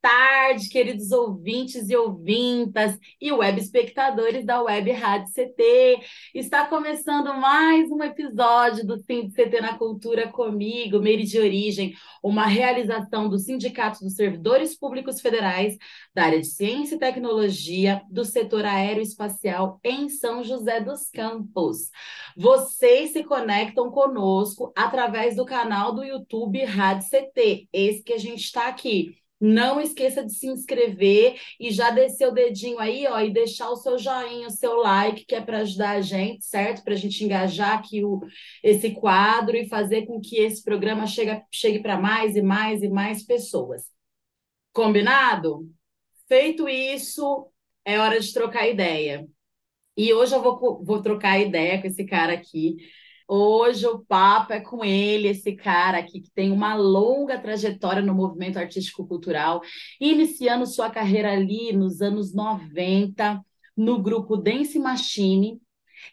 tarde, queridos ouvintes e ouvintas e web espectadores da Web Rádio CT. Está começando mais um episódio do Sim CT na Cultura comigo, Meire de Origem, uma realização do Sindicato dos Servidores Públicos Federais da área de Ciência e Tecnologia do setor aeroespacial em São José dos Campos. Vocês se conectam conosco através do canal do YouTube Rádio CT esse que a gente está aqui. Não esqueça de se inscrever e já descer o dedinho aí, ó, e deixar o seu joinha, o seu like, que é para ajudar a gente, certo? Para a gente engajar aqui o, esse quadro e fazer com que esse programa chegue, chegue para mais e mais e mais pessoas. Combinado? Feito isso, é hora de trocar ideia. E hoje eu vou, vou trocar ideia com esse cara aqui Hoje o papo é com ele, esse cara aqui que tem uma longa trajetória no movimento artístico-cultural, iniciando sua carreira ali nos anos 90, no grupo Dance Machine.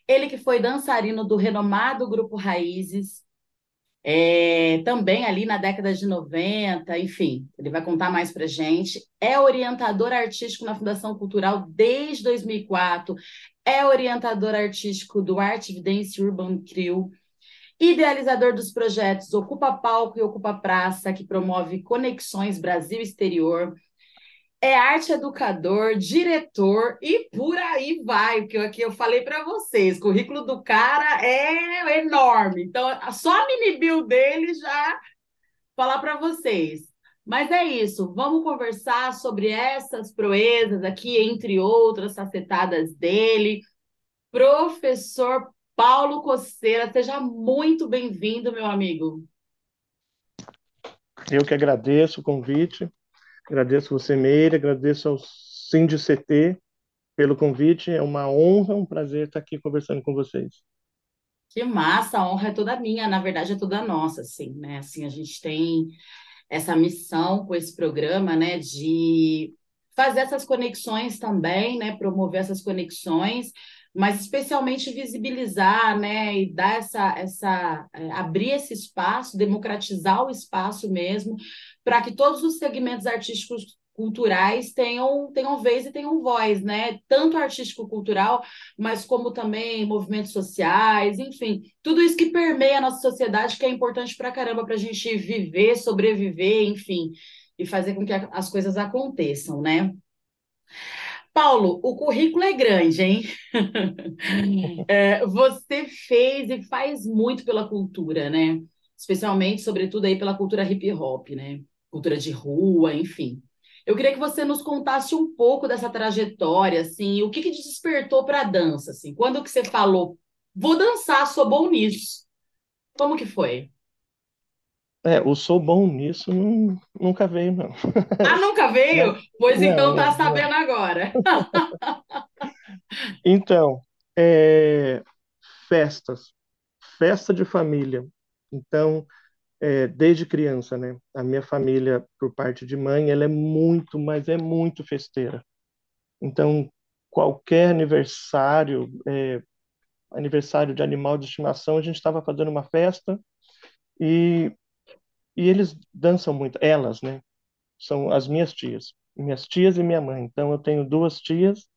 Ele que foi dançarino do renomado grupo Raízes, é, também ali na década de 90, enfim, ele vai contar mais para gente. É orientador artístico na Fundação Cultural desde 2004, é orientador artístico do Art Evidence Urban Trio, idealizador dos projetos Ocupa Palco e Ocupa Praça, que promove conexões Brasil-Exterior, é arte educador, diretor e por aí vai, porque aqui eu falei para vocês, o currículo do cara é enorme. Então, só a mini bill dele já falar para vocês. Mas é isso, vamos conversar sobre essas proezas aqui, entre outras facetadas dele. Professor Paulo Coceira, seja muito bem-vindo, meu amigo. Eu que agradeço o convite, agradeço você, Meire, agradeço ao CT pelo convite. É uma honra, um prazer estar aqui conversando com vocês. Que massa, a honra é toda minha, na verdade é toda nossa, assim, né? Assim, a gente tem essa missão com esse programa, né, de fazer essas conexões também, né, promover essas conexões, mas especialmente visibilizar, né, e dar essa, essa é, abrir esse espaço, democratizar o espaço mesmo, para que todos os segmentos artísticos culturais tenham, tenham vez e tenham voz, né? Tanto artístico-cultural, mas como também movimentos sociais, enfim, tudo isso que permeia a nossa sociedade, que é importante para caramba para a gente viver, sobreviver, enfim, e fazer com que as coisas aconteçam, né? Paulo, o currículo é grande, hein? é, você fez e faz muito pela cultura, né? Especialmente, sobretudo, aí pela cultura hip hop, né? Cultura de rua, enfim. Eu queria que você nos contasse um pouco dessa trajetória, assim, o que, que te despertou para a dança, assim, quando que você falou, vou dançar, sou bom nisso. Como que foi? É, o sou bom nisso não, nunca veio, não. Ah, nunca veio? Não, pois não, então tá sabendo não. agora. Então, é, festas, festa de família. Então, é, desde criança, né? A minha família, por parte de mãe, ela é muito, mas é muito festeira. Então, qualquer aniversário, é, aniversário de animal de estimação, a gente estava fazendo uma festa e, e eles dançam muito, elas, né? São as minhas tias, minhas tias e minha mãe. Então, eu tenho duas tias,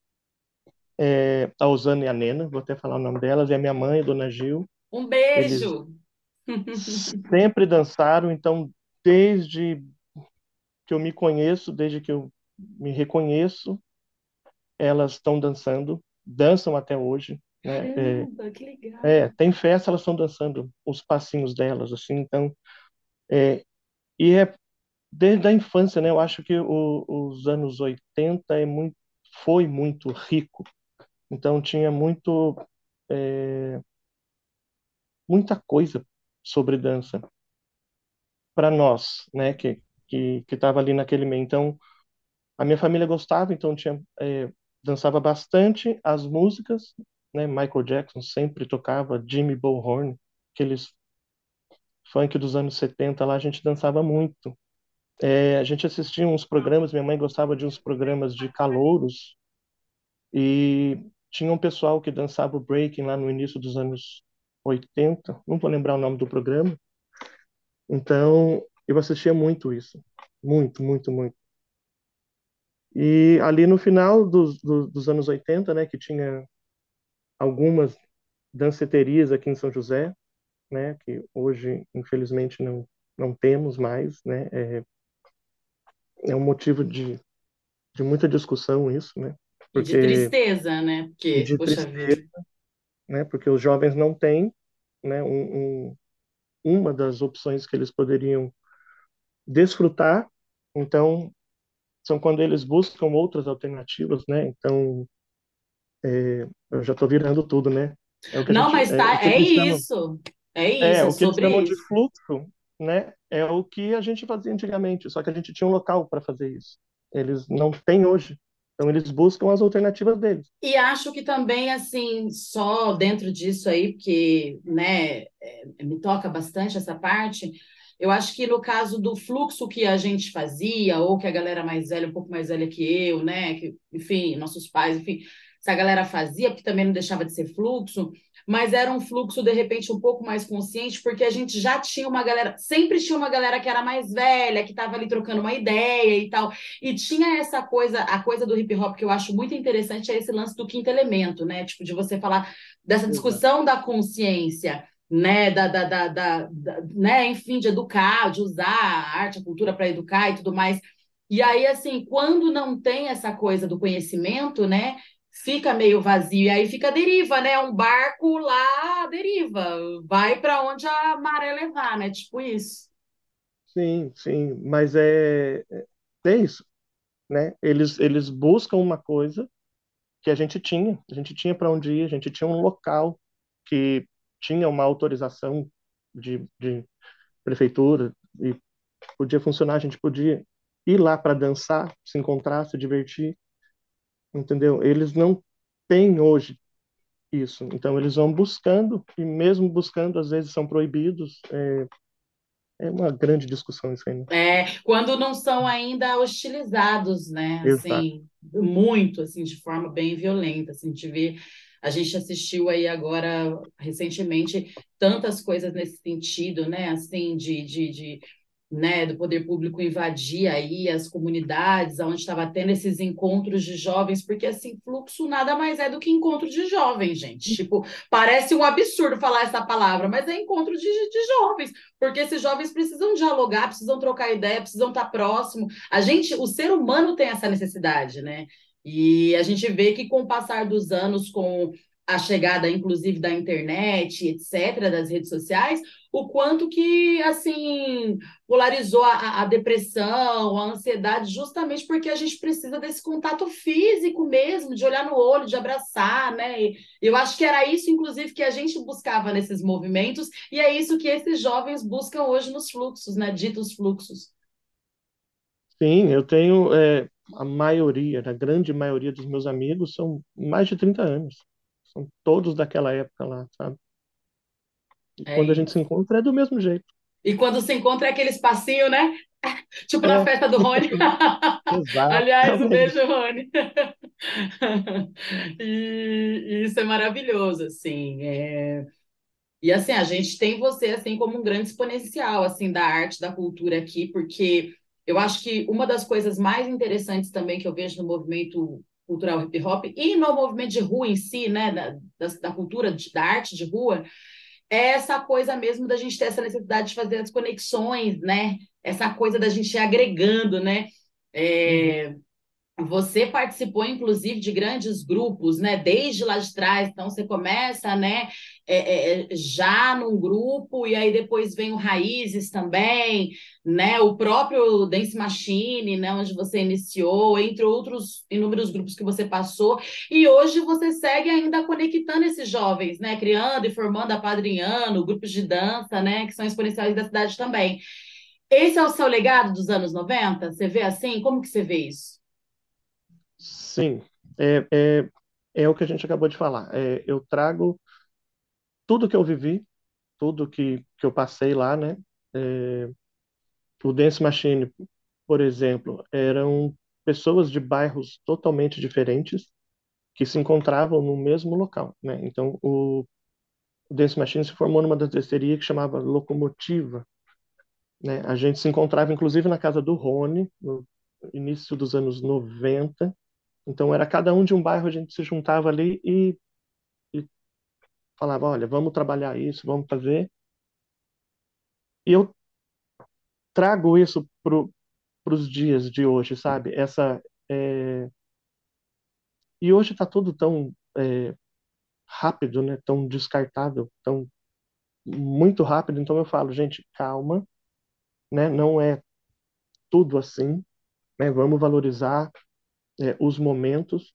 é, a Osana e a Nena, vou até falar o nome delas, e a minha mãe, a Dona Gil. Um beijo! Eles, sempre dançaram, então desde que eu me conheço, desde que eu me reconheço, elas estão dançando, dançam até hoje. Né? Caramba, é, que legal. É, tem festa, elas estão dançando os passinhos delas, assim, então. É, e é desde a infância, né? Eu acho que o, os anos 80 é muito, foi muito rico. Então tinha muito. É, muita coisa sobre dança para nós, né, que que que estava ali naquele meio. Então, a minha família gostava, então tinha é, dançava bastante as músicas, né? Michael Jackson sempre tocava, Jimmy Bullhorn, aqueles funk dos anos 70 lá, a gente dançava muito. É, a gente assistia uns programas, minha mãe gostava de uns programas de calouros, e tinha um pessoal que dançava o breaking lá no início dos anos 80, não vou lembrar o nome do programa. Então, eu assistia muito isso. Muito, muito, muito. E ali no final dos, dos, dos anos 80, né, que tinha algumas danceterias aqui em São José, né, que hoje, infelizmente, não, não temos mais, né, é, é um motivo de, de muita discussão isso, né, porque, de tristeza, né, porque, de poxa tristeza, vida. Né, porque os jovens não têm, né, um, um, uma das opções que eles poderiam desfrutar, então são quando eles buscam outras alternativas, né? Então, é, eu já estou virando tudo, né? É Não, gente, mas é tá, é, é isso. É isso, é, o que eles chamam isso. de fluxo, né? É o que a gente fazia antigamente, só que a gente tinha um local para fazer isso. Eles não têm hoje. Então eles buscam as alternativas deles. E acho que também assim, só dentro disso aí, porque, né, é, me toca bastante essa parte, eu acho que no caso do fluxo que a gente fazia, ou que a galera mais velha, um pouco mais velha que eu, né? Que, enfim, nossos pais, enfim, essa galera fazia, porque também não deixava de ser fluxo, mas era um fluxo, de repente, um pouco mais consciente, porque a gente já tinha uma galera, sempre tinha uma galera que era mais velha, que estava ali trocando uma ideia e tal. E tinha essa coisa, a coisa do hip hop que eu acho muito interessante é esse lance do quinto elemento, né? Tipo, de você falar dessa discussão da consciência né, da, da, da, da, né, enfim, de educar, de usar a arte, a cultura para educar e tudo mais. E aí, assim, quando não tem essa coisa do conhecimento, né, fica meio vazio, e aí fica a deriva, né, um barco lá, deriva, vai para onde a maré levar, né, tipo isso. Sim, sim, mas é, é isso, né, eles, eles buscam uma coisa que a gente tinha, a gente tinha para onde ir, a gente tinha um local que tinha uma autorização de, de prefeitura e podia funcionar, a gente podia ir lá para dançar, se encontrar, se divertir, entendeu? Eles não têm hoje isso, então eles vão buscando e mesmo buscando às vezes são proibidos. É, é uma grande discussão isso aí. Né? É, quando não são ainda hostilizados, né? Exato. Assim, muito, assim, de forma bem violenta, assim, de ver a gente assistiu aí agora, recentemente, tantas coisas nesse sentido, né? Assim, de, de, de né, do poder público invadir aí as comunidades, onde estava tendo esses encontros de jovens, porque assim, fluxo nada mais é do que encontro de jovens, gente. Tipo, parece um absurdo falar essa palavra, mas é encontro de, de jovens, porque esses jovens precisam dialogar, precisam trocar ideia, precisam estar próximo. A gente, o ser humano tem essa necessidade, né? E a gente vê que com o passar dos anos, com a chegada, inclusive, da internet, etc., das redes sociais, o quanto que, assim, polarizou a, a, depressão, a ansiedade, justamente porque a gente precisa desse contato físico mesmo, de olhar no olho, de abraçar, né? E eu acho que era isso, inclusive, que a gente buscava nesses movimentos, e é isso que esses jovens buscam hoje nos fluxos, né? Ditos fluxos. Sim, eu tenho é, a maioria, a grande maioria dos meus amigos são mais de 30 anos. São todos daquela época lá, sabe? E é quando a gente se encontra é do mesmo jeito. E quando se encontra é aquele espacinho, né? Tipo na é. festa do Rony. Exato. Aliás, um beijo, Rony. e, e, isso é maravilhoso, assim. É... E assim, a gente tem você assim como um grande exponencial assim da arte, da cultura aqui, porque eu acho que uma das coisas mais interessantes também que eu vejo no movimento cultural hip hop e no movimento de rua em si, né, da, da, da cultura, de, da arte de rua, é essa coisa mesmo da gente ter essa necessidade de fazer as conexões, né? Essa coisa da gente ir agregando, né? É, uhum. Você participou, inclusive, de grandes grupos, né? Desde lá de trás. Então, você começa, né? É, é, é, já num grupo, e aí depois vem o Raízes também, né? O próprio Dance Machine, né? Onde você iniciou, entre outros inúmeros grupos que você passou. E hoje você segue ainda conectando esses jovens, né? Criando e formando a Padrinhando, grupos de dança, né? Que são exponenciais da cidade também. Esse é o seu legado dos anos 90? Você vê assim? Como que você vê isso? Sim, é, é, é o que a gente acabou de falar. É, eu trago tudo que eu vivi, tudo que, que eu passei lá, né? É, o Dance Machine, por exemplo, eram pessoas de bairros totalmente diferentes que se encontravam no mesmo local, né? Então, o, o Dance Machine se formou numa danceteria que chamava Locomotiva, né? A gente se encontrava, inclusive, na casa do Rony, no início dos anos 90. Então, era cada um de um bairro, a gente se juntava ali e, e falava, olha, vamos trabalhar isso, vamos fazer. E eu trago isso para os dias de hoje, sabe? Essa é... e hoje está tudo tão é, rápido, né? Tão descartável, tão muito rápido. Então eu falo, gente, calma, né? Não é tudo assim, né? Vamos valorizar é, os momentos.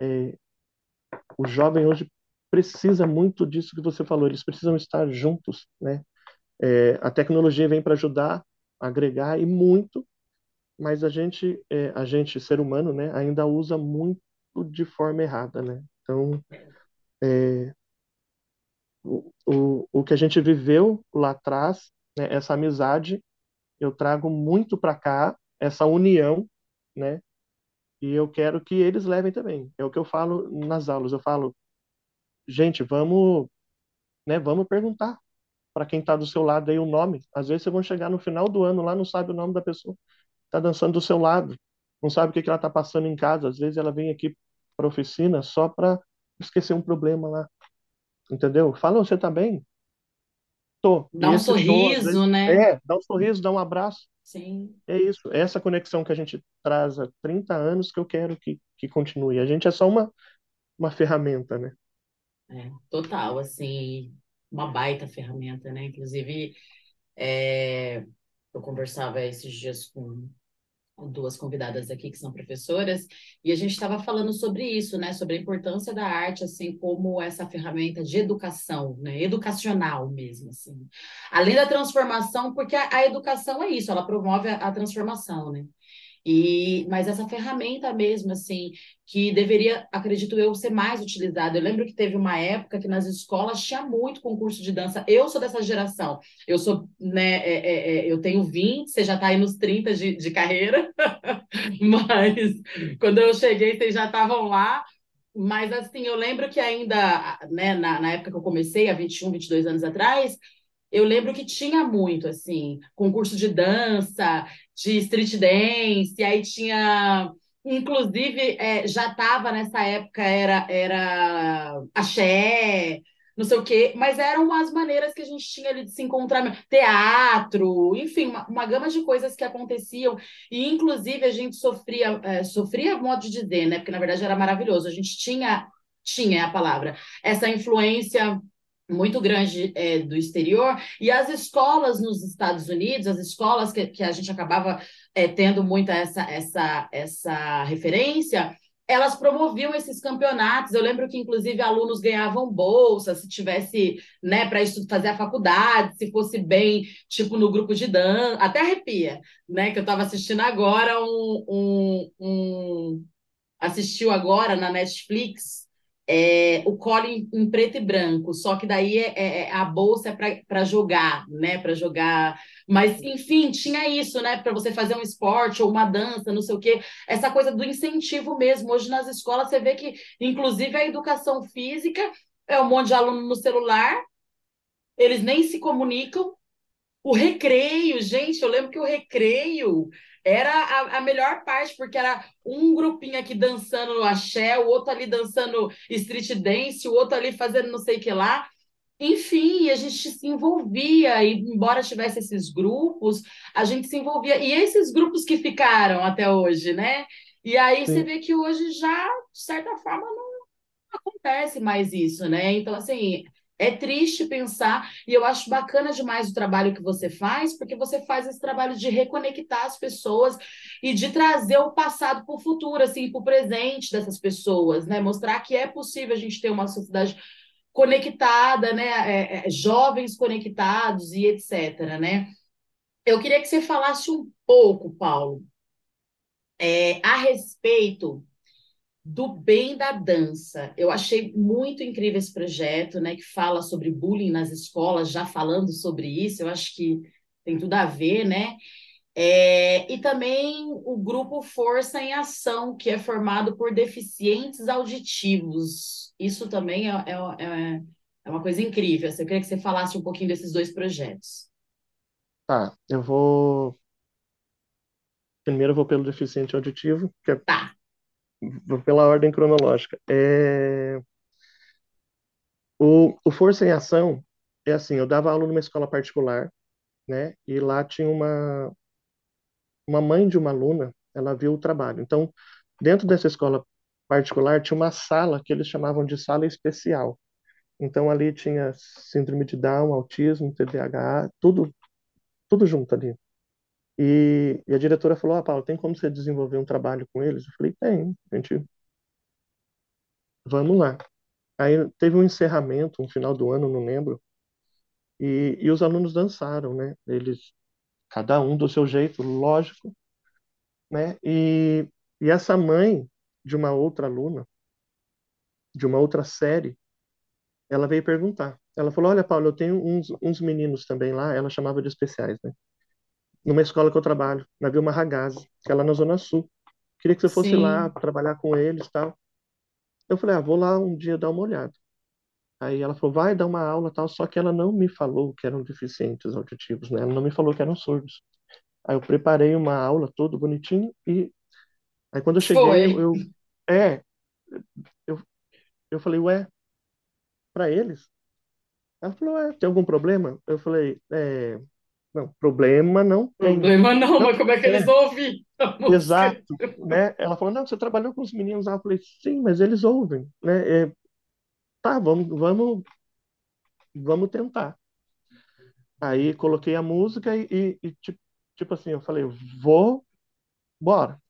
É, o jovem hoje precisa muito disso que você falou. Eles precisam estar juntos, né? É, a tecnologia vem para ajudar, agregar e muito, mas a gente, é, a gente ser humano, né, ainda usa muito de forma errada, né? Então, é, o, o, o que a gente viveu lá atrás, né, essa amizade, eu trago muito para cá, essa união, né? E eu quero que eles levem também. É o que eu falo nas aulas. Eu falo, gente, vamos, né, vamos perguntar para quem está do seu lado aí o nome. Às vezes vocês vão chegar no final do ano lá, não sabe o nome da pessoa. Está dançando do seu lado. Não sabe o que, que ela está passando em casa. Às vezes ela vem aqui para oficina só para esquecer um problema lá. Entendeu? Fala, você está bem? Tô. Dá um sorriso, tô, né? É, dá um sorriso, dá um abraço. Sim. É isso. É essa conexão que a gente traz há 30 anos que eu quero que, que continue. A gente é só uma, uma ferramenta, né? É, total, assim, uma baita ferramenta, né? Inclusive, é, eu conversava esses dias com duas convidadas aqui que são professoras e a gente estava falando sobre isso, né? Sobre a importância da arte, assim, como essa ferramenta de educação, né? Educacional mesmo, assim. Além da transformação, porque a, a educação é isso, ela promove a, a transformação, né? E, mas essa ferramenta mesmo, assim, que deveria, acredito eu, ser mais utilizada. Eu lembro que teve uma época que nas escolas tinha muito concurso de dança. Eu sou dessa geração. Eu sou, né, é, é, é eu tenho 20, você já está aí nos 30 de, de carreira, mas quando eu cheguei, vocês já estavam lá. Mas, assim, eu lembro que ainda, né, na, na época que eu comecei, há 21, 22 anos atrás, eu lembro que tinha muito, assim, concurso de dança, de street dance, aí tinha. Inclusive, é, já estava nessa época, era, era axé, não sei o quê, mas eram as maneiras que a gente tinha ali de se encontrar, teatro, enfim, uma, uma gama de coisas que aconteciam, e inclusive a gente sofria, é, sofria, modo de dizer, né? Porque na verdade era maravilhoso, a gente tinha, tinha a palavra, essa influência muito grande é, do exterior, e as escolas nos Estados Unidos, as escolas que, que a gente acabava é, tendo muita essa, essa, essa referência, elas promoviam esses campeonatos. Eu lembro que, inclusive, alunos ganhavam bolsa se tivesse, né, para fazer a faculdade, se fosse bem, tipo, no grupo de dança, até arrepia, né? Que eu estava assistindo agora um, um, um assistiu agora na Netflix é, o cole em, preto e branco, só que daí é, é, é a bolsa é para jogar, né? Para jogar. Mas, enfim, tinha isso, né? Para você fazer um esporte ou uma dança, não sei o quê. Essa coisa do incentivo mesmo. Hoje nas escolas você vê que, inclusive, a educação física é um monte de aluno no celular, eles nem se comunicam. O recreio, gente, eu lembro que o recreio era a, a, melhor parte, porque era um grupinho aqui dançando axé, o outro ali dançando street dance, o outro ali fazendo não sei o que lá. Enfim, a gente se envolvia, e embora tivesse esses grupos, a gente se envolvia. E esses grupos que ficaram até hoje, né? E aí Sim. você vê que hoje já, de certa forma, não acontece mais isso, né? Então, assim, é triste pensar, e eu acho bacana demais o trabalho que você faz, porque você faz esse trabalho de reconectar as pessoas e de trazer o passado para o futuro, assim, para o presente dessas pessoas, né? Mostrar que é possível a gente ter uma sociedade conectada, né? É, é, jovens conectados e etc, né? Eu queria que você falasse um pouco, Paulo, é, a respeito do bem da dança. Eu achei muito incrível esse projeto, né, que fala sobre bullying nas escolas, já falando sobre isso, eu acho que tem tudo a ver, né? É, e também o grupo Força em Ação, que é formado por deficientes auditivos. Isso também é, é, é, é uma coisa incrível. Eu queria que você falasse um pouquinho desses dois projetos. Tá, eu vou. Primeiro eu vou pelo deficiente auditivo, que é Tá, pela ordem cronológica. É... O, o Força em Ação é assim, eu dava aula numa escola particular, né? E lá tinha uma, uma mãe de uma aluna, ela viu o trabalho. Então, dentro dessa escola particular tinha uma sala que eles chamavam de sala especial. Então ali tinha síndrome de Down, autismo, TDAH, tudo tudo junto ali. E, e a diretora falou: Ah, Paulo, tem como você desenvolver um trabalho com eles? Eu falei: Tem, gente, vamos lá. Aí teve um encerramento, um final do ano, não lembro, e, e os alunos dançaram, né? Eles, cada um do seu jeito, lógico, né? E, e essa mãe de uma outra aluna, de uma outra série, ela veio perguntar. Ela falou: Olha, Paulo, eu tenho uns, uns meninos também lá, ela chamava de especiais, né? Numa escola que eu trabalho, na Vilma Ragazzi, que é lá na Zona Sul. Queria que você fosse lá sim. trabalhar com eles tal. Eu falei: Ah, vou lá um dia dar uma olhada. Aí ela falou: Vai dar uma aula tal. Só que ela não me falou que eram deficientes auditivos, né? Ela não me falou que eram surdos. Aí eu preparei uma aula todo bonitinho e aí quando eu cheguei, eu, eu é, eu, eu falei: Ué, para eles? Ela falou: É, tem algum problema? Eu falei: É. Não, problema não tem. Problema não, Não, mas como é que eles é, música? exato, né? Ela falou, não, você trabalhou com os meninos. Eu falei, sim, mas eles ouvem, né? É, tá, vamos, vamos, vamos tentar. Aí coloquei a música e, e, e, tipo, tipo assim, eu falei, vou, bora.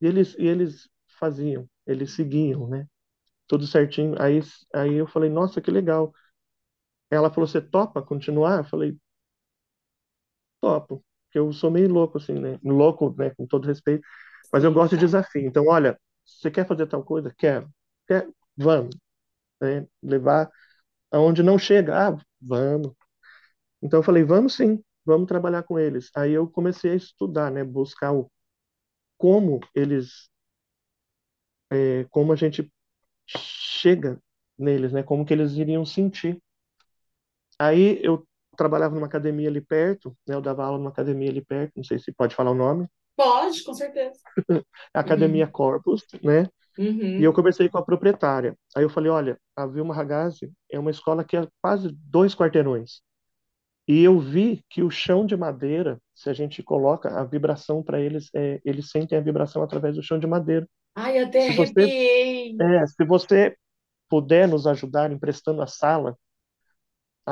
E eles, e eles faziam, eles seguiam, né? Tudo certinho. Aí, aí eu falei, nossa, que legal. Ela falou, você topa continuar? Eu falei, topo. Porque eu sou meio louco, assim, né? Louco, né? Com todo respeito. Mas eu gosto de desafio. Então, olha, você quer fazer tal coisa? Quero. Quer? Vamos. Né? Levar aonde não chega. Ah, vamos. Então eu falei, vamos sim, vamos trabalhar com eles. Aí eu comecei a estudar, né? Buscar o como eles, é, como a gente chega neles, né? Como que eles iriam sentir. Aí eu trabalhava numa academia ali perto, né? Eu dava aula numa academia ali perto, não sei se pode falar o nome, Pode, com certeza. Academia Uhum. Corpus, né? E eu Uhum. conversei com a proprietária. Aí eu falei, olha, a Vilma Ragazzi é uma escola que é quase dois quarteirões. E eu vi que o chão de madeira, se a gente coloca a vibração para eles, é, eles sentem a vibração através do chão de madeira. Ai, até Se você, arrepiei. é, se você puder nos ajudar emprestando a sala,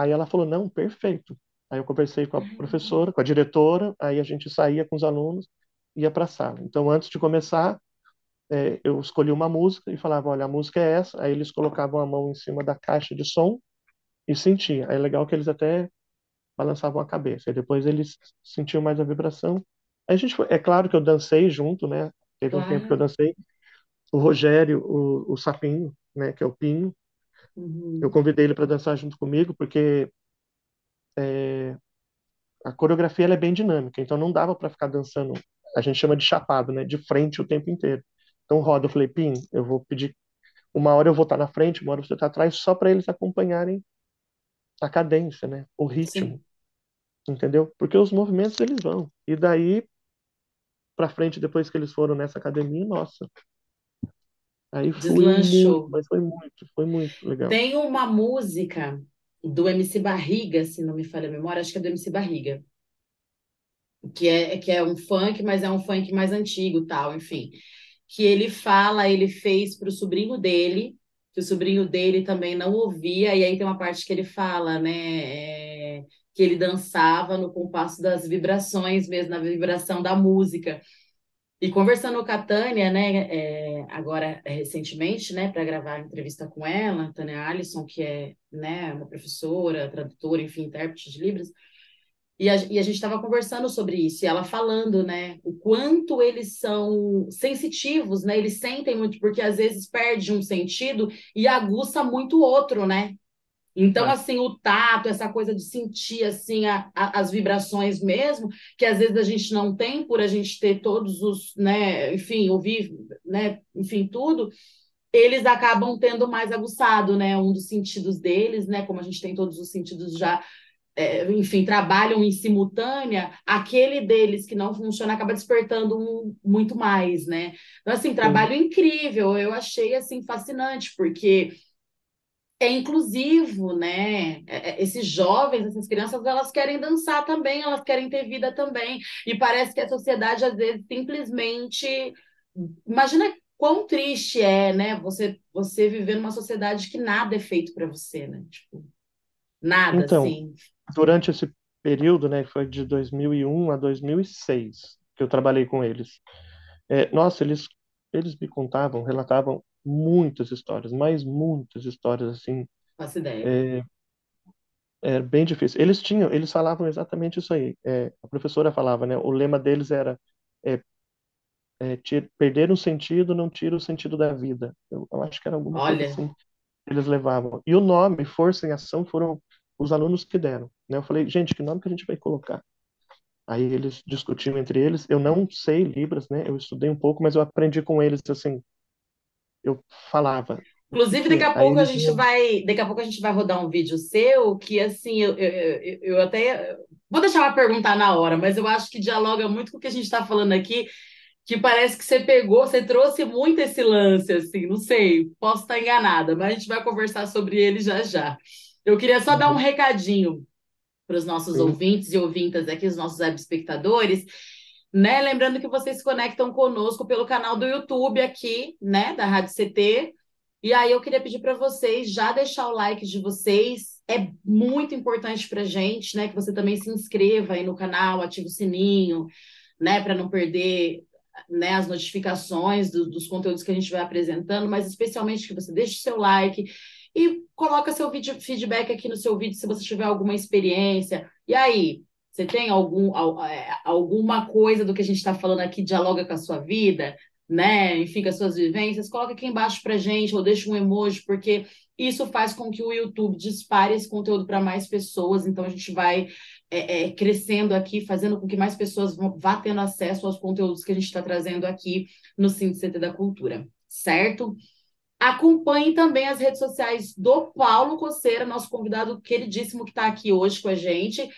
aí ela falou, não, perfeito. Aí eu conversei com a professora, com a diretora, aí a gente saía com os alunos, ia para a sala. Então, antes de começar, é, eu escolhi uma música e falava, olha, a música é essa. Aí eles colocavam a mão em cima da caixa de som e sentiam. Aí é legal que eles até balançavam a cabeça. E depois eles sentiam mais a vibração. Aí a gente foi, é claro que eu dancei junto, né? Teve um tempo que eu Claro. dancei. O Rogério, o, o Sapinho, né? Que é o Pinho, eu Uhum. convidei ele para dançar junto comigo porque a coreografia é bem dinâmica, então não dava para ficar dançando. A gente chama de chapado, né? De frente o tempo inteiro. Então roda, eu falei, Pinho, eu vou pedir uma hora eu vou estar na frente, uma hora você está atrás, só para eles acompanharem a cadência, né? O ritmo, Sim, entendeu? Porque os movimentos eles vão. E daí para frente, depois que eles foram nessa academia, nossa, aí muito, deslanchou. mas foi muito, foi muito legal. Tem uma música do MC Barriga, se não me falha a memória, acho que é do MC Barriga, que é, que é um funk, mas é um funk mais antigo, tal, enfim. Que ele fala, ele fez para o sobrinho dele, que o sobrinho dele também não ouvia, e aí tem uma parte que ele fala, né, é, que ele dançava no compasso das vibrações mesmo, na vibração da música. E conversando com a Tânia, né, é, agora é, recentemente, né, para gravar a entrevista com ela, Tânia Alisson, que é, né, uma professora, tradutora, enfim, intérprete de Libras, E a, e a gente estava conversando sobre isso, e ela falando, né, o quanto eles são sensitivos, né, eles sentem muito, porque às vezes perde um sentido e aguça muito outro, né? Então, é. assim, o tato, essa coisa de sentir, assim, a, a, as vibrações mesmo, que às vezes a gente não tem por a gente ter todos os, né, enfim, ouvir, né, enfim, tudo, eles acabam tendo mais aguçado, né, um dos sentidos deles, né, como a gente tem todos os sentidos já é, enfim, trabalham em simultânea, aquele deles que não funciona acaba despertando um, muito mais, né? Então, assim, trabalho Sim. incrível, eu achei, assim, fascinante, porque é inclusivo, né? É, é, esses jovens, essas crianças, elas querem dançar também, elas querem ter vida também, e parece que a sociedade, às vezes, simplesmente... Imagina quão triste é, né? Você, você viver numa sociedade que nada é feito para você, né? Tipo, nada, então, assim durante esse período, né, que foi de 2001 a 2006, que eu trabalhei com eles, é, nossa, eles, eles me contavam, relatavam muitas histórias, mas muitas histórias, assim. Faço ideia. É, é bem difícil. Eles tinham, eles falavam exatamente isso aí. É, a professora falava, né? O lema deles era é, é, tira, perder um sentido não tira o sentido da vida. Eu, eu acho que era alguma Olha. coisa assim que eles levavam. E o nome Força em Ação foram os alunos que deram. Né? Eu falei, gente, que nome que a gente vai colocar? Aí eles discutiam entre eles. Eu não sei Libras, né? Eu estudei um pouco, mas eu aprendi com eles assim. Eu falava. Inclusive, daqui a pouco a gente vai, daqui a pouco a gente vai rodar um vídeo seu que assim, eu, eu, eu, eu até vou deixar uma perguntar na hora, mas eu acho que dialoga muito com o que a gente está falando aqui, que parece que você pegou, você trouxe muito esse lance, assim, não sei, posso estar enganada, mas a gente vai conversar sobre ele já já. Eu queria só dar um uhum. recadinho para os nossos Sim. ouvintes e ouvintas aqui, os nossos espectadores, né? Lembrando que vocês se conectam conosco pelo canal do YouTube aqui, né, da Rádio CT. E aí eu queria pedir para vocês já deixar o like de vocês. É muito importante para gente, né, que você também se inscreva aí no canal, ative o sininho, né, para não perder né, as notificações do, dos conteúdos que a gente vai apresentando, mas especialmente que você deixe seu like, e coloca seu vídeo, feedback aqui no seu vídeo se você tiver alguma experiência. E aí, você tem algum, é, alguma coisa do que a gente está falando aqui dialoga com a sua vida, né? Enfim, com as suas vivências? Coloca aqui embaixo para gente ou deixa um emoji, porque isso faz com que o YouTube dispare esse conteúdo para mais pessoas. Então a gente vai é, é, crescendo aqui, fazendo com que mais pessoas vá tendo acesso aos conteúdos que a gente está trazendo aqui no CT da Cultura, certo? Acompanhe também as redes sociais do Paulo Coceira, nosso convidado queridíssimo que está aqui hoje com a gente.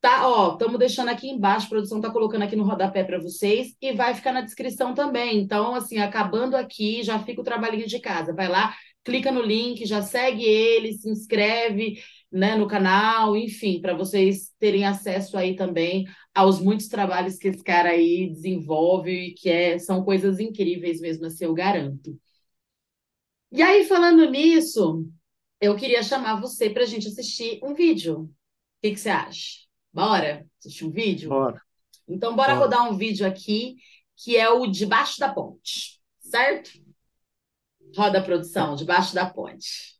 Tá, ó, estamos deixando aqui embaixo, a produção está colocando aqui no rodapé para vocês e vai ficar na descrição também. Então, assim, acabando aqui, já fica o trabalhinho de casa. Vai lá, clica no link, já segue ele, se inscreve, né, no canal, enfim, para vocês terem acesso aí também aos muitos trabalhos que esse cara aí desenvolve e que é, são coisas incríveis mesmo, assim, eu garanto. E aí, falando nisso, eu queria chamar você para a gente assistir um vídeo. O que, que você acha? Bora assistir um vídeo? Bora. Então, bora, bora rodar um vídeo aqui, que é o Debaixo da Ponte, certo? Roda a produção, Debaixo da Ponte.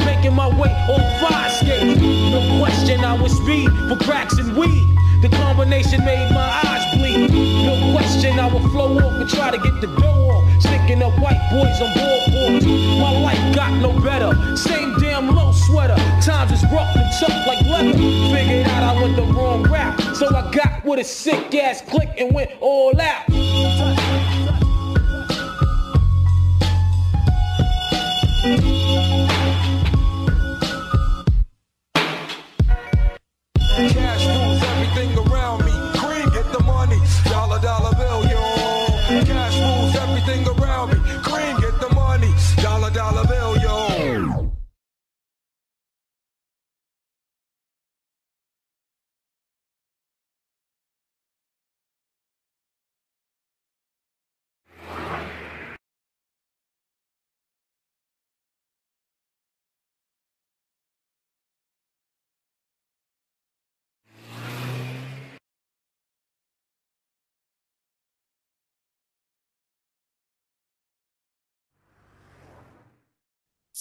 Making my way on fire skates. No question, I was speed for cracks and weed. The combination made my eyes bleed. No question, I would flow off and try to get the dough off. Sticking up white boys on board My life got no better. Same damn low sweater. Times is rough and tough like leather. Figured out I went the wrong route. So I got with a sick ass click and went all out.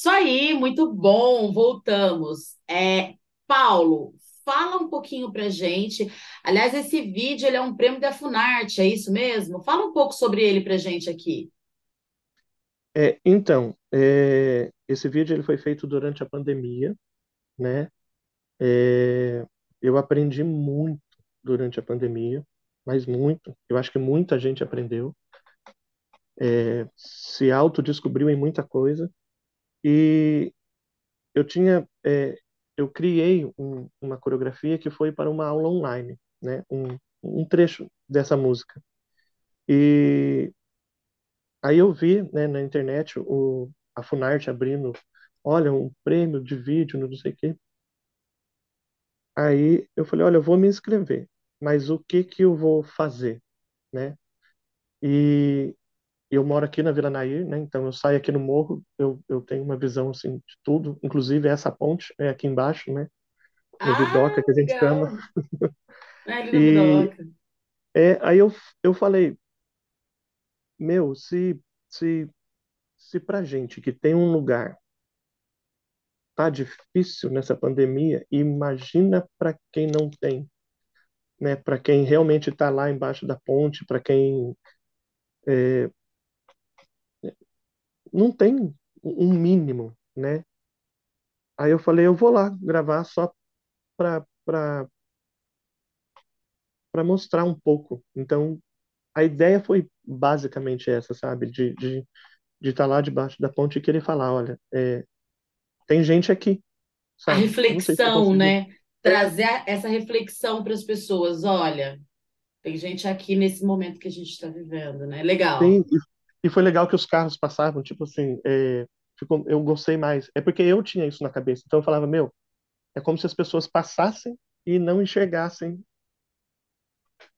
Isso aí, muito bom. Voltamos. É, Paulo, fala um pouquinho pra gente. Aliás, esse vídeo ele é um prêmio da Funarte, é isso mesmo? Fala um pouco sobre ele pra gente aqui. É, então, é, esse vídeo ele foi feito durante a pandemia, né? É, eu aprendi muito durante a pandemia, mas muito. Eu acho que muita gente aprendeu, é, se autodescobriu em muita coisa. E eu tinha, é, eu criei um, uma coreografia que foi para uma aula online, né? Um, um trecho dessa música. E aí eu vi, né, na internet o, a Funarte abrindo, olha, um prêmio de vídeo, não sei o quê. Aí eu falei, olha, eu vou me inscrever, mas o que que eu vou fazer, né? E eu moro aqui na Vila Nair, né? Então eu saio aqui no morro, eu, eu tenho uma visão assim de tudo, inclusive essa ponte é aqui embaixo, né? No Ah, Vidoca que a gente legal. chama. E Vidoca. é, aí eu, eu falei, meu, se se se pra gente que tem um lugar tá difícil nessa pandemia, imagina para quem não tem, né? Para quem realmente está lá embaixo da ponte, para quem não tem um mínimo, né? Aí eu falei, eu vou lá gravar só para para para mostrar um pouco. Então, a ideia foi basicamente essa, sabe? De de de estar lá debaixo da ponte e querer falar, olha, é, tem gente aqui, A sabe? Sei se eu reflexão, consegui. né? Trazer essa reflexão para as pessoas. Olha, tem gente aqui nesse momento que a gente está vivendo, né? Legal. Sim, e, foi legal que os carros passavam, tipo assim, é, ficou, eu gostei mais. É porque eu tinha isso na cabeça. Então eu falava, meu, é como se as pessoas passassem e não enxergassem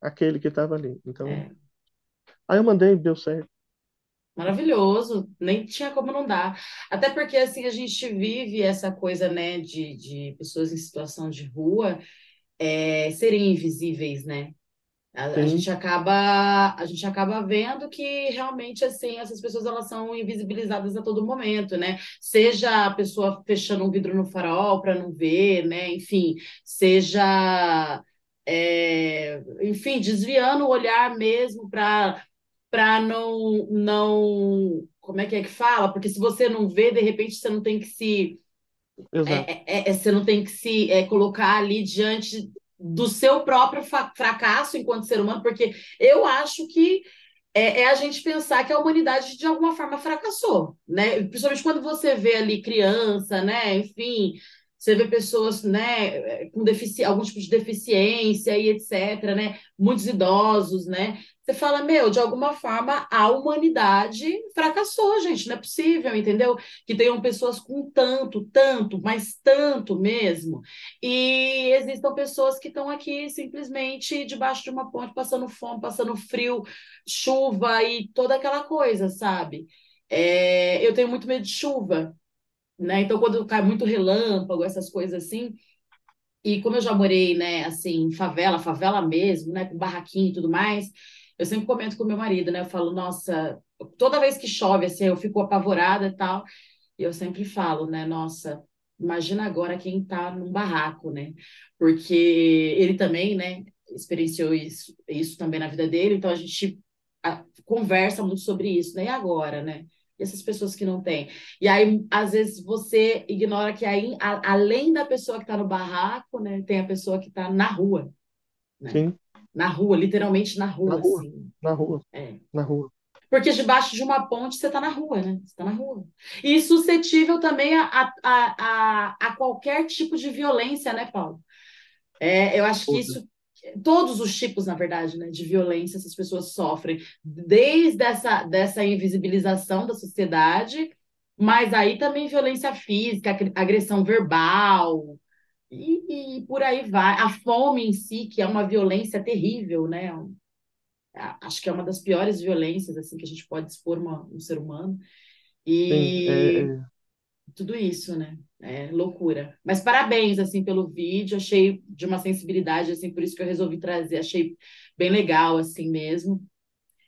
aquele que estava ali. Então, É. aí eu mandei, deu certo. Maravilhoso, nem tinha como não dar. Até porque assim a gente vive essa coisa, né, de, de pessoas em situação de rua é, serem invisíveis, né? A, a gente acaba a gente acaba vendo que realmente assim essas pessoas elas são invisibilizadas a todo momento, né? Seja a pessoa fechando um vidro no farol para não ver, né? Enfim, seja é, enfim, desviando o olhar mesmo para para não, não, como é que é que fala? Porque se você não vê, de repente você não tem que se, exato. é, é, é, você não tem que se é, colocar ali diante do seu próprio fracasso enquanto ser humano, porque eu acho que é, é a gente pensar que a humanidade de alguma forma fracassou, né? Principalmente quando você vê ali criança, né? Enfim, você vê pessoas, né, com defici algum tipo de deficiência e etc, né? Muitos idosos, né? Você fala, meu, de alguma forma a humanidade fracassou, gente, não é possível, entendeu? Que tenham pessoas com tanto, tanto, mas tanto mesmo. E existam pessoas que estão aqui simplesmente debaixo de uma ponte, passando fome, passando frio, chuva e toda aquela coisa, sabe? É, eu tenho muito medo de chuva, né? Então, quando cai muito relâmpago, essas coisas assim, e como eu já morei, né, assim, favela, favela mesmo, né, com barraquinho e tudo mais, eu sempre comento com meu marido, né? Eu falo, nossa, toda vez que chove, assim, eu fico apavorada e tal, e eu sempre falo, né, nossa. Imagina agora quem tá num barraco, né? Porque ele também, né, experienciou isso, isso também na vida dele, então a gente a- conversa muito sobre isso, né? E agora, né? Essas pessoas que não têm. E aí, às vezes, você ignora que aí, a- além da pessoa que está no barraco, né, tem a pessoa que está na rua, né? Sim, Na rua, literalmente na na rua, rua, assim. na rua, É. na rua. Porque debaixo de uma ponte você está na rua, né? Você está na rua. E suscetível também a, a, a, a qualquer tipo de violência, né, Paulo? É, eu acho que isso, todos os tipos, na verdade, né, de violência essas pessoas sofrem, desde essa dessa invisibilização da sociedade, mas aí também violência física, agre- agressão verbal, e, e por aí vai. A fome em si, que é uma violência terrível, né? A- Acho que é uma das piores violências assim que a gente pode expor uma, um ser humano. Sim, é, E é, tudo isso, né? É loucura. Mas parabéns, assim, pelo vídeo. Achei de uma sensibilidade, assim, por isso que eu resolvi trazer. Achei bem legal, assim mesmo.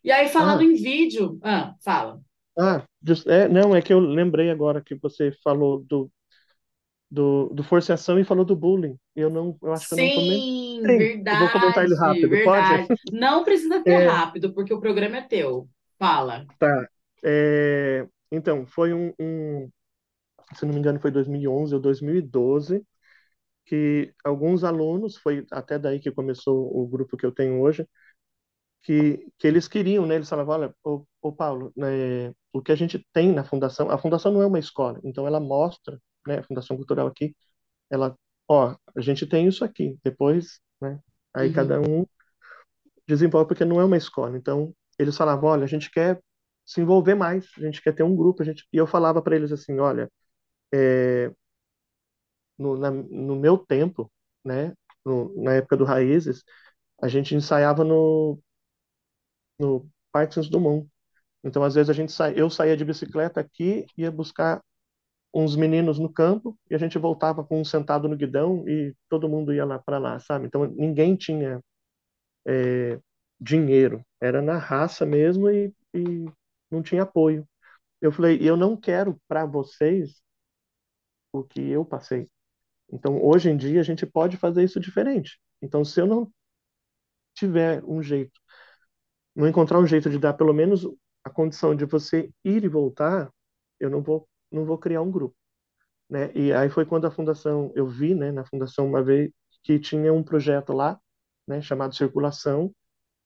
E aí, falando ah, em vídeo... Ah, fala. Ah, just- é, não, é que eu lembrei agora que você falou do, do, do forçação e falou do bullying. Eu não, eu acho que eu não comentei. Sim, Eu vou comentar ele verdade, rápido, pode? verdade. Não precisa ser É, rápido, porque o programa é teu. Fala. tá. É, então, foi um, um, se não me engano, foi 2011 ou 2012, que alguns alunos, foi até daí que começou o grupo que eu tenho hoje, que, que eles queriam, né? Eles falavam, olha, ô, ô Paulo, né, o que a gente tem na fundação, a fundação não é uma escola, então ela mostra, né, a Fundação Cultural aqui, ela, ó, a gente tem isso aqui, depois, né, aí cada Uhum. um desenvolve porque não é uma escola. Então, eles falavam, olha, a gente quer se envolver mais, a gente quer ter um grupo, a gente... E eu falava para eles assim, olha, no, na, no meu tempo, né, no, na época do Raízes, a gente ensaiava no, no Parque Santos Dumont. Então, às vezes a gente sa... eu saía de bicicleta aqui, ia buscar uns meninos no campo e a gente voltava com um sentado no guidão e todo mundo ia lá para lá, sabe? Então, ninguém tinha dinheiro, era na raça mesmo e, e não tinha apoio. Eu falei, eu não quero para vocês o que eu passei. Então, hoje em dia, a gente pode fazer isso diferente. Então, se eu não tiver um jeito, não encontrar um jeito de dar pelo menos a condição de você ir e voltar, eu não vou, não vou criar um grupo, né? E aí foi quando a fundação, eu vi, né, na fundação uma vez que tinha um projeto lá, né, chamado Circulação,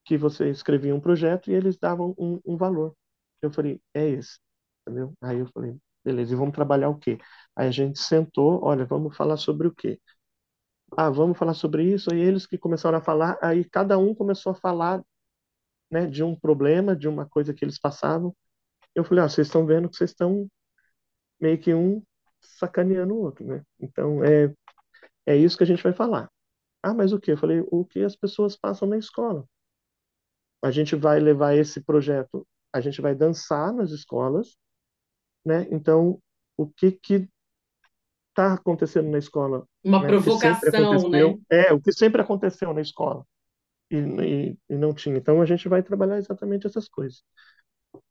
que você escrevia um projeto e eles davam um, um valor. Eu falei, é esse, entendeu? Aí eu falei, beleza, e vamos trabalhar o quê? Aí a gente sentou, olha, vamos falar sobre o quê? Ah, vamos falar sobre isso. E eles que começaram a falar, aí cada um começou a falar, né, de um problema, de uma coisa que eles passavam. Eu falei, ah, vocês estão vendo que vocês estão meio que um sacaneando o outro, né? Então é é isso que a gente vai falar. Ah, mas o quê? Eu falei, o que as pessoas passam na escola. A gente vai levar esse projeto, a gente vai dançar nas escolas, né? Então, o que que está acontecendo na escola, Uma né? Provocação, né? é, o que sempre aconteceu na escola e, e, e não tinha. Então, a gente vai trabalhar exatamente essas coisas.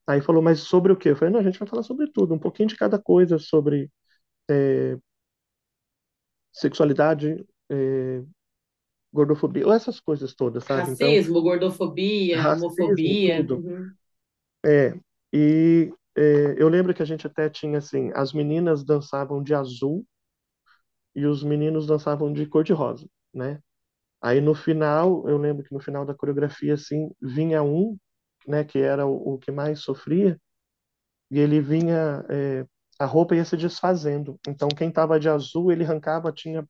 Aí falou, mas sobre o quê? Eu falei, não, a gente vai falar sobre tudo, um pouquinho de cada coisa, sobre sexualidade, é, gordofobia, ou essas coisas todas, sabe? Então, Racismo, gordofobia, racismo, homofobia. Uhum. É, e é, eu lembro que a gente até tinha assim, as meninas dançavam de azul e os meninos dançavam de cor-de-rosa, né? Aí no final, eu lembro que no final da coreografia, assim, vinha um, né, que era o, o que mais sofria, e ele vinha, é, a roupa ia se desfazendo. Então, quem tava de azul, ele arrancava, tinha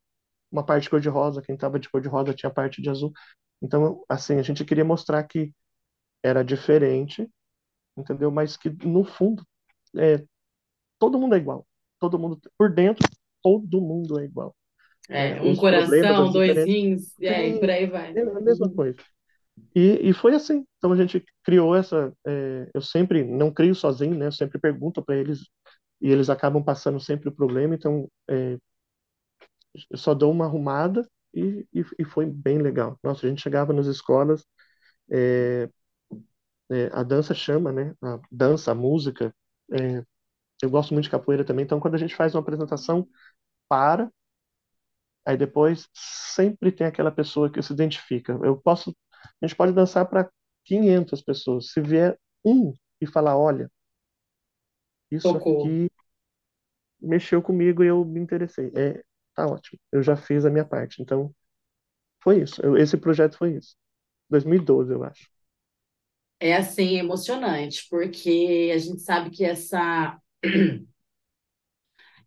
uma parte cor-de-rosa, quem tava de cor-de-rosa tinha parte de azul. Então, assim, a gente queria mostrar que era diferente, entendeu? Mas que no fundo é, todo mundo é igual. Todo mundo por dentro, todo mundo é igual, né? É, um Os coração, dois rins, é, e por aí vai. é a mesma coisa. E, e foi assim. Então a gente criou essa. é, eu sempre não crio sozinho, né? Eu sempre pergunto para eles e eles acabam passando sempre o problema. Então é, eu só dou uma arrumada e, e, e foi bem legal. Nossa, a gente chegava nas escolas, é, é, a dança chama, né? A dança, a música. é, eu gosto muito de capoeira também. Então quando a gente faz uma apresentação, para, aí depois sempre tem aquela pessoa que se identifica. Eu posso, a gente pode dançar para 500 pessoas. Se vier um e falar, olha, isso Tocou. aqui mexeu comigo e eu me interessei. É, tá ótimo. Eu já fiz a minha parte. Então, foi isso. Eu- esse projeto foi isso. 2012, eu acho. É assim, emocionante, porque a gente sabe que essa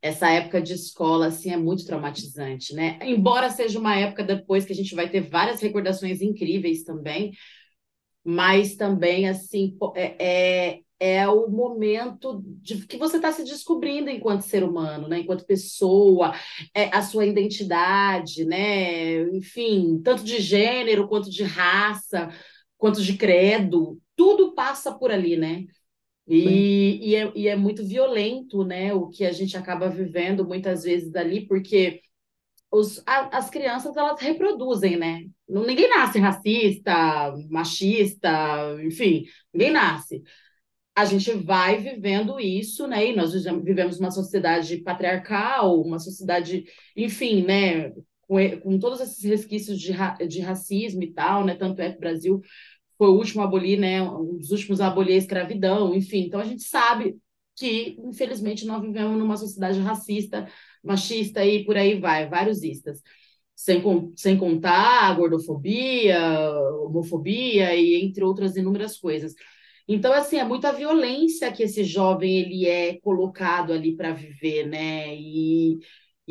essa época de escola assim é muito traumatizante, né? Embora seja uma época depois que a gente vai ter várias recordações incríveis também, mas também assim é, é, é o momento de que você está se descobrindo enquanto ser humano, né? Enquanto pessoa, é, a sua identidade, né? Enfim, tanto de gênero quanto de raça, quanto de credo, tudo passa por ali, né? E, e, é, e é muito violento, né? O que a gente acaba vivendo muitas vezes dali, porque os, a- as crianças elas reproduzem, né? Ninguém nasce racista, machista, enfim, ninguém nasce. a gente vai vivendo isso, né? E nós vivemos uma sociedade patriarcal, uma sociedade, enfim, né? Com, com todos esses resquícios de, ra de racismo e tal, né? Tanto é que o Brasil foi o último a abolir, né? Um dos últimos a abolir a escravidão, enfim. Então a gente sabe que, infelizmente, nós vivemos numa sociedade racista, machista e por aí vai, vários istas. Sem, sem contar a gordofobia, homofobia e entre outras inúmeras coisas. Então, assim, é muita violência que esse jovem ele é colocado ali para viver, né? E,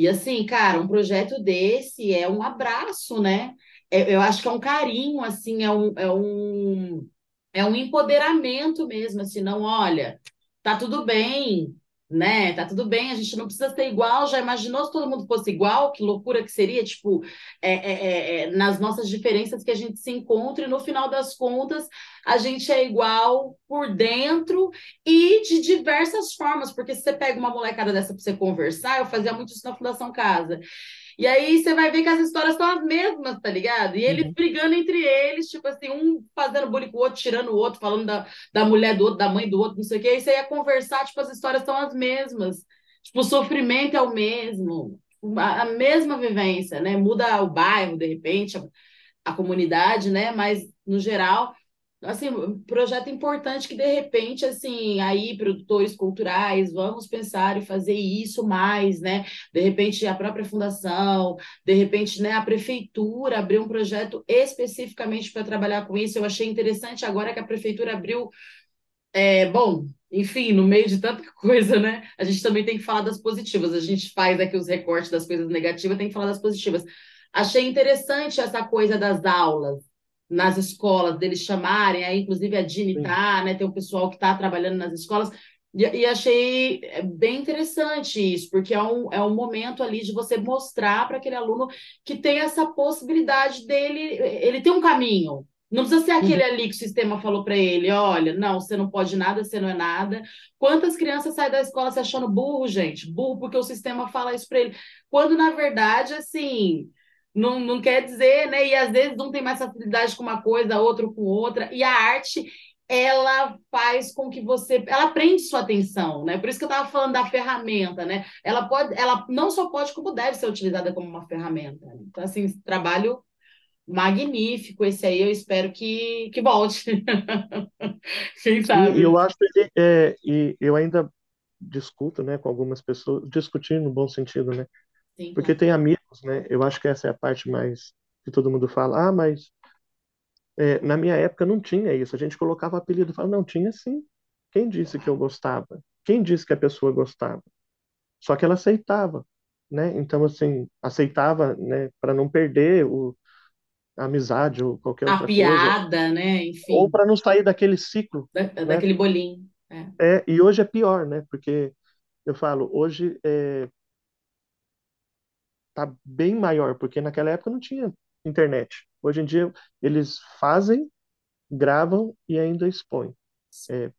e assim, cara, um projeto desse é um abraço, né? É, eu acho que é um carinho, assim, é um, é um, é um empoderamento mesmo, assim, não, olha, tá tudo bem, né? Tá tudo bem, a gente não precisa ser igual. Já imaginou se todo mundo fosse igual? Que loucura que seria, tipo, é, é, é, é, nas nossas diferenças que a gente se encontra, e no final das contas, a gente é igual por dentro e de diversas formas, porque se você pega uma molecada dessa para você conversar, eu fazia muito isso na Fundação Casa. E aí você vai ver que as histórias são as mesmas, tá ligado? E eles uhum. brigando entre eles, tipo assim, um fazendo bullying com o outro, tirando o outro, falando da, da mulher do outro, da mãe do outro, não sei o quê. E você ia conversar, tipo, as histórias são as mesmas. Tipo, o sofrimento é o mesmo. A, a mesma vivência, né? Muda o bairro, de repente, a, a comunidade, né? Mas, no geral, assim, um projeto importante que de repente, assim, aí produtores culturais, vamos pensar e fazer isso mais, né? De repente a própria fundação, de repente, né, a prefeitura abriu um projeto especificamente para trabalhar com isso. Eu achei interessante agora que a prefeitura abriu é, bom, enfim, no meio de tanta coisa, né? A gente também tem que falar das positivas. A gente faz aqui os recortes das coisas negativas, tem que falar das positivas. Achei interessante essa coisa das aulas, nas escolas, deles chamarem, aí inclusive a Dini tá, né? Tem um pessoal que está trabalhando nas escolas, e, e, achei é, bem interessante isso, porque é um, é um momento ali de você mostrar para aquele aluno que tem essa possibilidade dele, ele tem um caminho. Não precisa ser aquele uhum. ali que o sistema falou para ele: olha, não, você não pode nada, você não é nada. Quantas crianças saem da escola se achando burro, gente? Burro porque o sistema fala isso para ele. Quando, na verdade, assim, não, não quer dizer, né? E às vezes um tem mais facilidade com uma coisa, outro com outra. E a arte, ela faz com que você, ela prende sua atenção, né? Por isso que eu estava falando da ferramenta, né? Ela pode, ela não só pode, como deve ser utilizada como uma ferramenta. Então, assim, trabalho magnífico esse aí, eu espero que, que volte. Quem sabe? E eu acho que é, e eu ainda discuto, né, com algumas pessoas, discutir no bom sentido, né? Sim, Porque tem amigos, né? Eu acho que essa é a parte mais que todo mundo fala, ah, mas é, na minha época não tinha isso. A gente colocava apelido, falava, não, tinha sim. Quem disse que eu gostava? Quem disse que a pessoa gostava? Só que ela aceitava, né? Então, assim, aceitava, né, para não perder o, a amizade ou qualquer a outra piada, coisa. né? Enfim. Ou para não sair daquele ciclo. Da, né? Daquele bolinho. É. é. e hoje é pior, né? Porque eu falo, hoje é, tá bem maior, porque naquela época não tinha internet. Hoje em dia eles fazem, gravam e ainda expõem. É,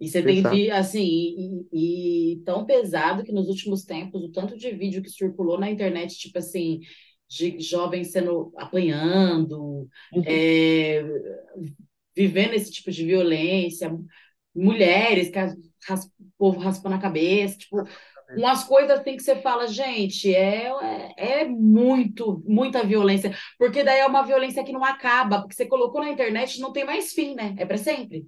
e você tem vi, assim, e, e, tão pesado que nos últimos tempos, o tanto de vídeo que circulou na internet, tipo assim, de jovens sendo apanhando, uhum. é, vivendo esse tipo de violência, mulheres ras, o povo raspando a cabeça, tipo, umas coisas assim que você fala, gente, é, é, é, muito, muita violência, porque daí é uma violência que não acaba, porque você colocou na internet não tem mais fim, né? É para sempre.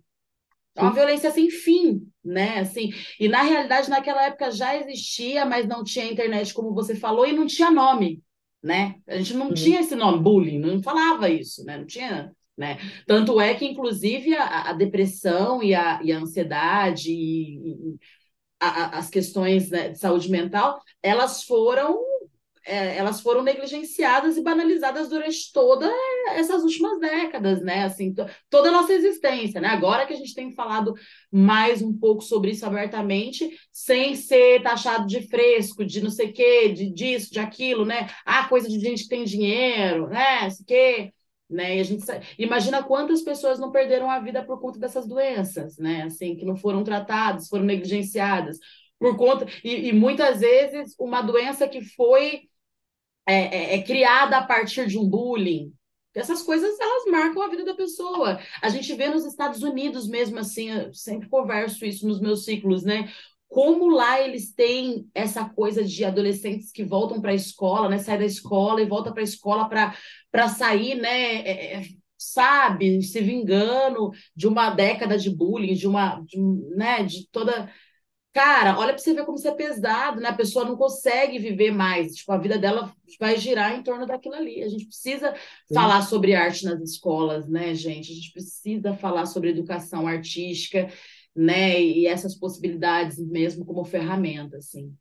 É uma violência sem fim, né? Assim, e na realidade, naquela época já existia, mas não tinha internet, como você falou, e não tinha nome, né? A gente não uhum. tinha esse nome, bullying, não falava isso, né? Não tinha. Né? Tanto é que, inclusive, a, a depressão e a, e a ansiedade e, e, a, as questões né, de saúde mental, elas foram é, elas foram negligenciadas e banalizadas durante todas essas últimas décadas, né? Assim, toda a nossa existência, né? Agora que a gente tem falado mais um pouco sobre isso abertamente, sem ser taxado de fresco, de não sei o quê, de disso, de aquilo, né? Ah, coisa de gente que tem dinheiro, né? Sei quê né? E a gente imagina quantas pessoas não perderam a vida por conta dessas doenças, né? Assim, que não foram tratadas, foram negligenciadas por conta e, e muitas vezes uma doença que foi é, é, é, criada a partir de um bullying, Essas coisas, elas marcam a vida da pessoa. A gente vê nos Estados Unidos mesmo assim, sempre converso isso nos meus ciclos, né? Como lá eles têm essa coisa de adolescentes que voltam para a escola, né? Sai da escola e volta para a escola para sair, né? É, é, sabe, se vingando de uma década de bullying, de uma, de, né? De toda Cara, olha para você ver como isso é pesado, né? A pessoa não consegue viver mais. Tipo, a vida dela vai girar em torno daquilo ali. A gente precisa Sim. falar sobre arte nas escolas, né, gente? A gente precisa falar sobre educação artística, né? E essas possibilidades mesmo como ferramenta, assim.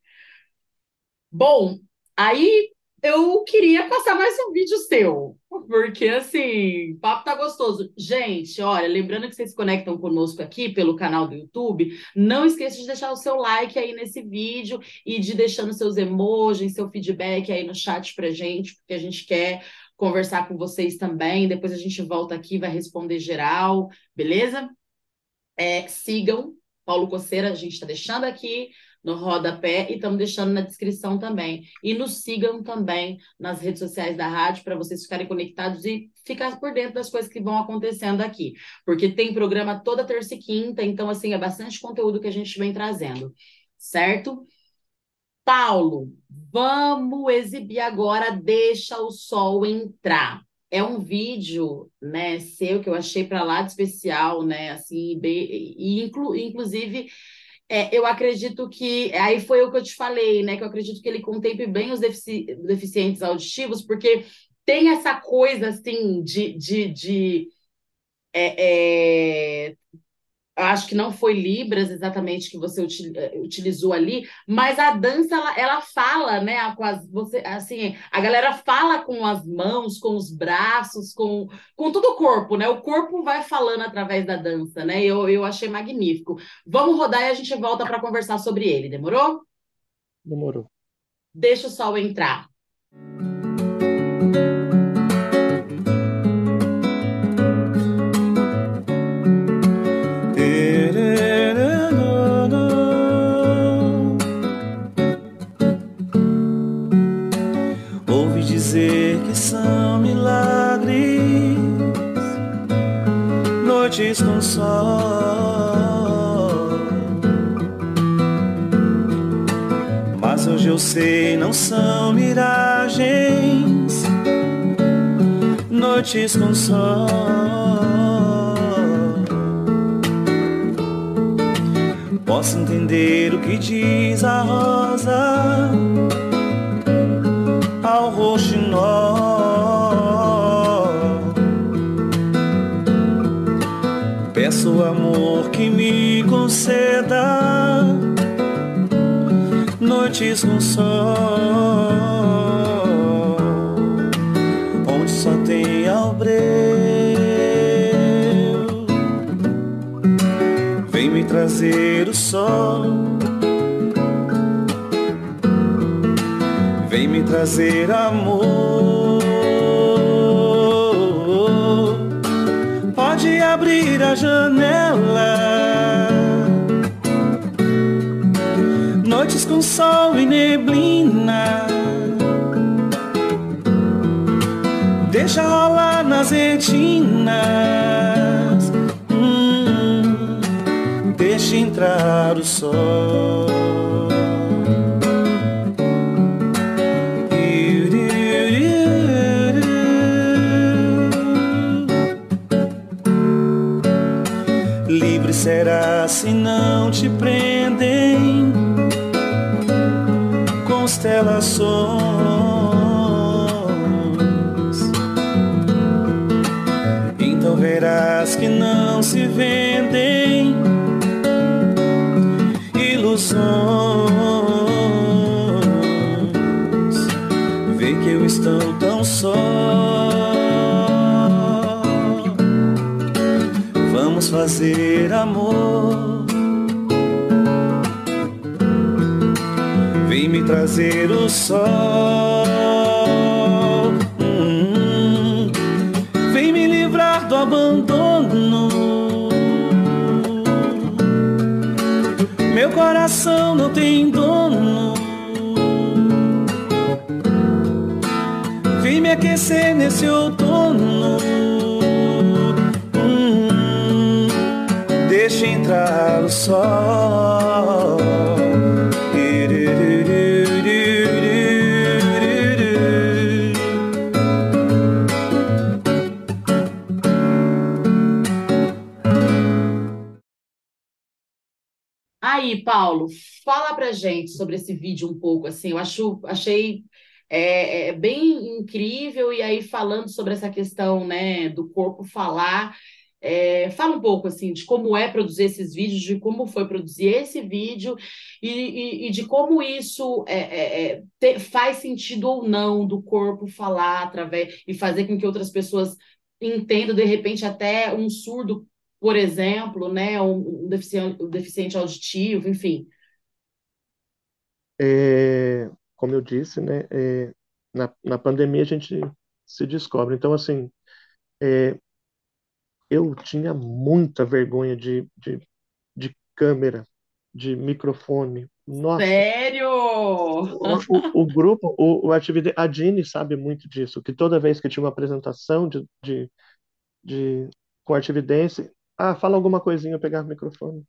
Bom, aí eu queria passar mais um vídeo seu, porque assim, o papo tá gostoso. Gente, olha, lembrando que vocês se conectam conosco aqui pelo canal do YouTube, não esqueça de deixar o seu like aí nesse vídeo e de deixando seus emojis, seu feedback aí no chat pra gente, porque a gente quer conversar com vocês também. Depois a gente volta aqui, vai responder geral, beleza? É, sigam Paulo Coceira, a gente está deixando aqui no rodapé e estamos deixando na descrição também. E nos sigam também nas redes sociais da rádio para vocês ficarem conectados e ficar por dentro das coisas que vão acontecendo aqui. Porque tem programa toda terça e quinta, então, assim, é bastante conteúdo que a gente vem trazendo, certo? Paulo, vamos exibir agora Deixa o Sol Entrar. É um vídeo, né, seu que eu achei para lá de especial, né, assim, e inclu, inclusive é, eu acredito que aí foi o que eu te falei, né? Que eu acredito que ele contemple bem os defici deficientes auditivos, porque tem essa coisa assim de, de, de é, é, acho que não foi Libras exatamente que você eh, utilizou ali, mas a dança ela, ela fala, né? Com as, você, assim, a galera fala com as mãos, com os braços, com, com todo o corpo, né? O corpo vai falando através da dança, né? Eu, eu achei magnífico. Vamos rodar e a gente volta para conversar sobre ele, demorou? Demorou. Deixa o sol entrar. Mas hoje eu sei, não são miragens, noites com sol. Posso entender o que diz a rosa ao roxinol. Amor que me conceda noites com sol, onde só tem albreu. Vem me trazer o sol. Vem me trazer amor. Abrir a janela. Noites com sol e neblina. Deixa rolar nas retinas. Hum, deixa entrar o sol. Constelações? Então verás que não se vendem ilusões. Vê que eu estou tão só. vamos fazer amor. Vem me trazer o sol. Hum, vem me livrar do abandono. Meu coração não tem dono. Vem me aquecer nesse outono. Hum, deixa entrar o sol. Gente sobre esse vídeo um pouco, assim, eu acho, achei é, é bem incrível, e aí falando sobre essa questão, né, do corpo falar, é, fala um pouco, assim, de como é produzir esses vídeos, de como foi produzir esse vídeo, e, e, e de como isso é, é, é te, faz sentido ou não do corpo falar através, e fazer com que outras pessoas entendam, de repente, até um surdo por exemplo, né, um deficiente, um deficiente auditivo, enfim. É, como eu disse, né, é, na, na pandemia a gente se descobre. Então, assim, é, eu tinha muita vergonha de, de, de câmera, de microfone. Nossa, Sério? o, o, o grupo, o, o atividade, a Dini sabe muito disso, que toda vez que tinha uma apresentação de, de, de com atividência, ah, fala alguma coisinha, eu pegava o microfone.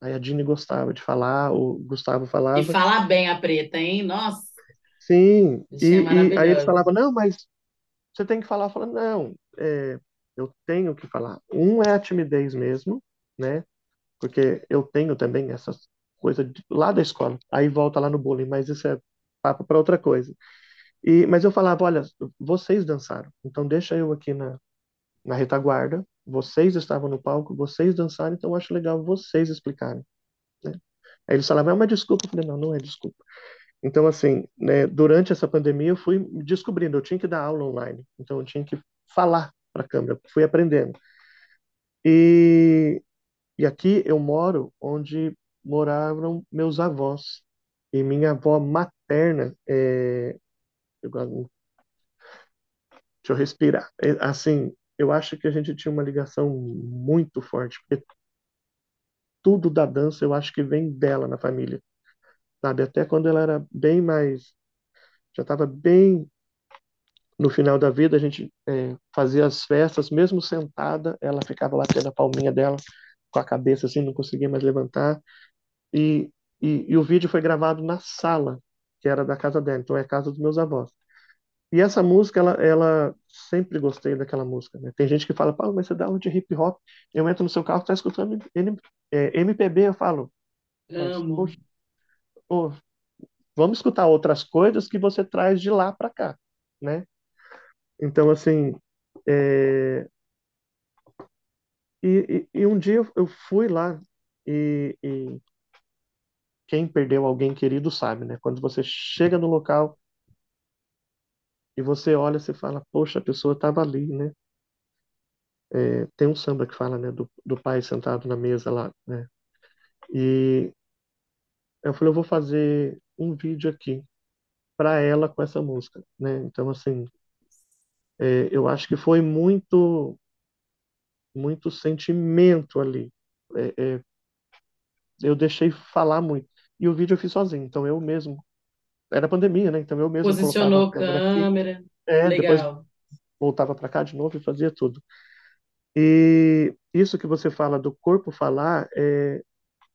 Aí a Dini gostava de falar, o Gustavo E falava. fala bem a preta, hein? Nossa, Sim, isso é e, e aí eles falavam, não, mas você tem que falar. Eu falava, não, é, eu tenho que falar. Um é a timidez mesmo, né? Porque eu tenho também essas coisas lá da escola. Aí volta lá no bullying, mas isso é papo para outra coisa. E, mas eu falava, olha, vocês dançaram, então deixa eu aqui na, na retaguarda. Vocês estavam no palco, vocês dançaram, então eu acho legal vocês explicarem, né? Aí eles falavam, é uma desculpa. Eu falei, não, não é desculpa. Então, assim, né, durante essa pandemia eu fui descobrindo, eu tinha que dar aula online, então eu tinha que falar para a câmera, fui aprendendo. E, e aqui eu moro onde moravam meus avós. E minha avó materna, é, eu- deixa eu respirar, É, assim, eu acho que a gente tinha uma ligação muito forte, porque tudo da dança eu acho que vem dela na família, sabe? Até quando ela era bem mais, já estava bem no final da vida, a gente é, fazia as festas, mesmo sentada, ela ficava batendo a palminha dela com a cabeça assim, não conseguia mais levantar. E, e, e o vídeo foi gravado na sala, que era da casa dela, então é a casa dos meus avós. E essa música, ela, ela sempre gostei daquela música, né? Tem gente que fala, pá, mas você dá aula de hip hop, eu entro no seu carro, tá escutando N- é, MPB, eu falo, mas, Amo. ô, vamos escutar outras coisas que você traz de lá para cá, né? Então, assim, é, e, e, e um dia eu, eu fui lá e, e quem perdeu alguém querido sabe, né? Quando você chega no local e você olha, você fala, poxa, a pessoa estava ali, né? É, tem um samba que fala, né, do, do pai sentado na mesa lá, né? E eu falei, eu vou fazer um vídeo aqui para ela com essa música, né? Então, assim, é, eu acho que foi muito, muito sentimento ali. É, é, eu deixei falar muito. E o vídeo eu fiz sozinho, então eu mesmo. Era pandemia, né? Então eu mesmo Posicionou câmera câmera. é, Legal. voltava para cá de novo e fazia tudo. E isso que você fala do corpo falar, é,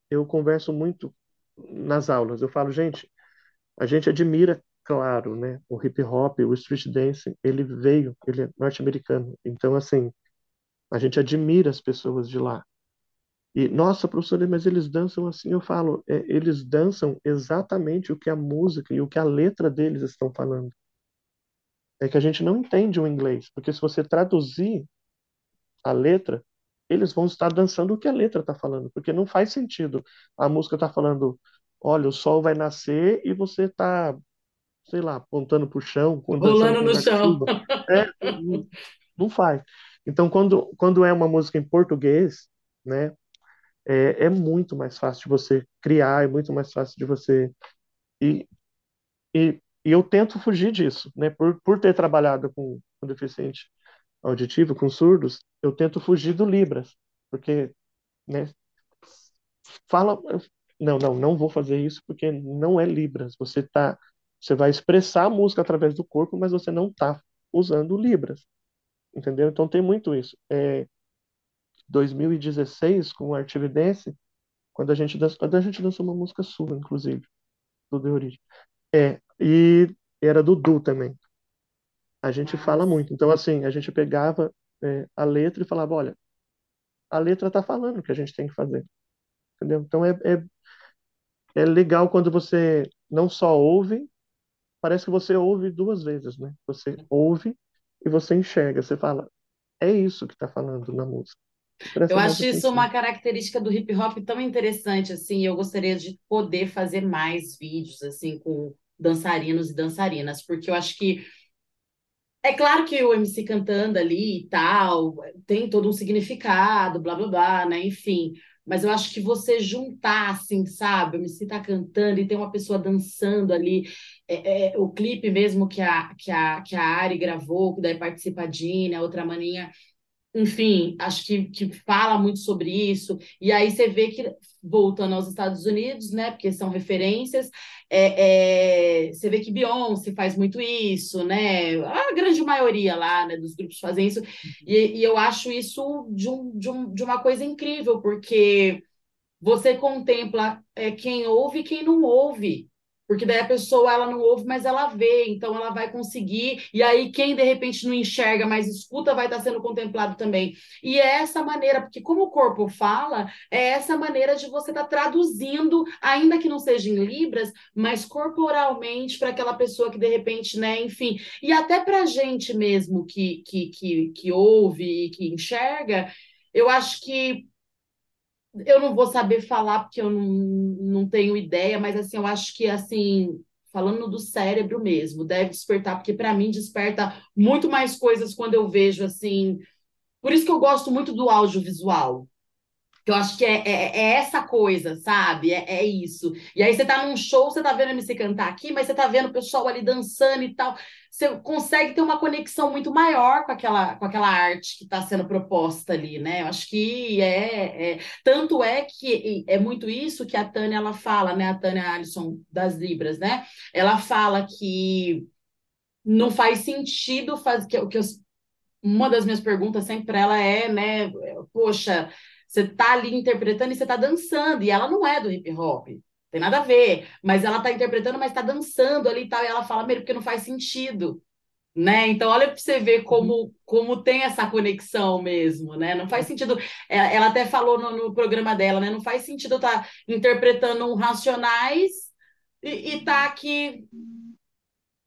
eu converso muito nas aulas. Eu falo, gente, a gente admira, claro, né? O hip hop, o street dance, ele veio, ele é norte-americano. Então, assim, a gente admira as pessoas de lá. E, nossa, professora, mas eles dançam assim. Eu falo, é, eles dançam exatamente o que a música e o que a letra deles estão falando. É que a gente não entende o inglês, porque se você traduzir a letra, eles vão estar dançando o que a letra está falando, porque não faz sentido. A música está falando, olha, o sol vai nascer e você está, sei lá, apontando para o chão, Rolando no chão. É, não faz. Então, quando, quando é uma música em português, né, é, é muito mais fácil de você criar, é muito mais fácil de você. E, e, e eu tento fugir disso, né? Por, por ter trabalhado com, com deficiente auditivo, com surdos, eu tento fugir do Libras, porque, né? Fala, não, não, não vou fazer isso porque não é Libras. Você tá, você vai expressar a música através do corpo, mas você não tá usando Libras, entendeu? Então tem muito isso. É, 2016, com o Artigo Dance, quando a gente dança, quando a gente dançou uma música sua, inclusive, do The Origem. É, e era do Du também. A gente fala muito. Então, assim, a gente pegava é, a letra e falava, olha, a letra está falando o que a gente tem que fazer. Entendeu? Então, é, é, é legal quando você não só ouve, parece que você ouve duas vezes, né? Você ouve e você enxerga. Você fala, é isso que está falando na música. Eu acho isso uma característica do hip hop tão interessante, assim, eu gostaria de poder fazer mais vídeos, assim, com dançarinos e dançarinas, porque eu acho que é claro que o MC cantando ali e tal, tem todo um significado, blá blá blá, né? Enfim, mas eu acho que você juntar, assim, sabe? O MC tá cantando e tem uma pessoa dançando ali, é, é, o clipe mesmo que a, que a, que a Ari gravou, que daí participa a Dina, a outra maninha enfim, acho que, que fala muito sobre isso. E aí você vê que, voltando aos Estados Unidos, né, porque são referências, é, é, você vê que Beyoncé faz muito isso, né? A grande maioria lá, né, dos grupos fazem isso. E, e eu acho isso de, um, de, um, de uma coisa incrível, porque você contempla é, quem ouve e quem não ouve porque daí a pessoa ela não ouve, mas ela vê, então ela vai conseguir, e aí quem de repente não enxerga, mas escuta, vai estar sendo contemplado também. E é essa maneira, porque como o corpo fala, é essa maneira de você estar tá traduzindo, ainda que não seja em libras, mas corporalmente para aquela pessoa que de repente, né, enfim, e até para a gente mesmo que, que, que, que ouve e que enxerga, eu acho que eu não vou saber falar porque eu não, não tenho ideia, mas assim, eu acho que assim, falando do cérebro mesmo, deve despertar, porque para mim desperta muito mais coisas quando eu vejo assim. Por isso que eu gosto muito do audiovisual. Eu acho que é, é, é essa coisa, sabe? É, é, isso. E aí você tá num show, você tá vendo a MC cantar aqui, mas você tá vendo o pessoal ali dançando e tal. Você consegue ter uma conexão muito maior com aquela, com aquela arte que está sendo proposta ali, né? Eu acho que é, é, Tanto é que é muito isso que a Tânia ela fala, né? A Tânia Alisson das Libras, né? Ela fala que não faz sentido fazer. Que, que uma das minhas perguntas sempre para ela é, né? Poxa você tá ali interpretando e você tá dançando, e ela não é do hip hop. Tem nada a ver, mas ela tá interpretando, mas tá dançando ali e tal, e ela fala, meio porque não faz sentido, né? Então, olha para você ver como, como tem essa conexão mesmo, né? Não faz sentido. Ela, ela até falou no, no, programa dela, né? Não faz sentido eu estar tá interpretando um Racionais e, e tá aqui.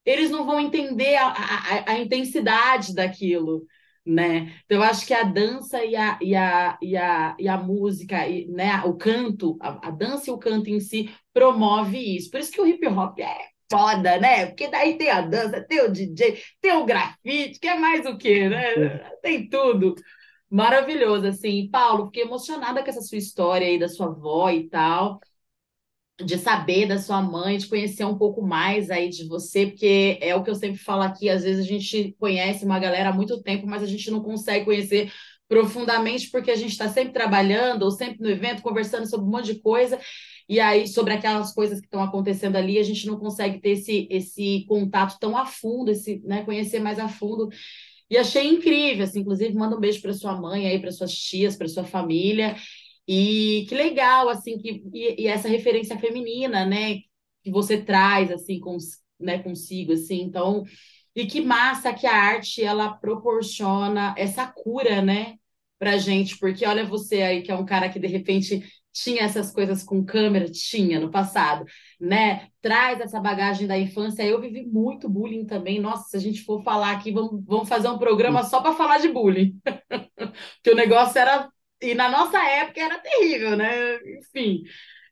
Eles não vão entender a, a, a intensidade daquilo né? Então, eu acho que a dança e a, e a, e a, e a música, e, né? o canto, a, a dança e o canto em si promove isso. Por isso que o hip hop é foda, né? Porque daí tem a dança, tem o DJ, tem o grafite, que é mais o quê, né? Tem tudo. Maravilhoso, assim. Paulo, fiquei emocionada com essa sua história aí da sua avó e tal de saber da sua mãe, de conhecer um pouco mais aí de você, porque é o que eu sempre falo aqui, às vezes a gente conhece uma galera há muito tempo, mas a gente não consegue conhecer profundamente porque a gente está sempre trabalhando ou sempre no evento conversando sobre um monte de coisa e aí sobre aquelas coisas que estão acontecendo ali a gente não consegue ter esse, esse contato tão a fundo, esse, né, conhecer mais a fundo. E achei incrível, assim, inclusive manda um beijo para sua mãe aí, para suas tias, para sua família. E que legal, assim, que, e, e, essa referência feminina, né, que você traz, assim, com, né, consigo, assim, então, e que massa que a arte, ela proporciona essa cura, né, pra gente, porque olha você aí, que é um cara que, de repente, tinha essas coisas com câmera, tinha no passado, né, traz essa bagagem da infância, eu vivi muito bullying também, nossa, se a gente for falar aqui, vamos, vamos fazer um programa só para falar de bullying, que o negócio era e na nossa época era terrível, né? Enfim.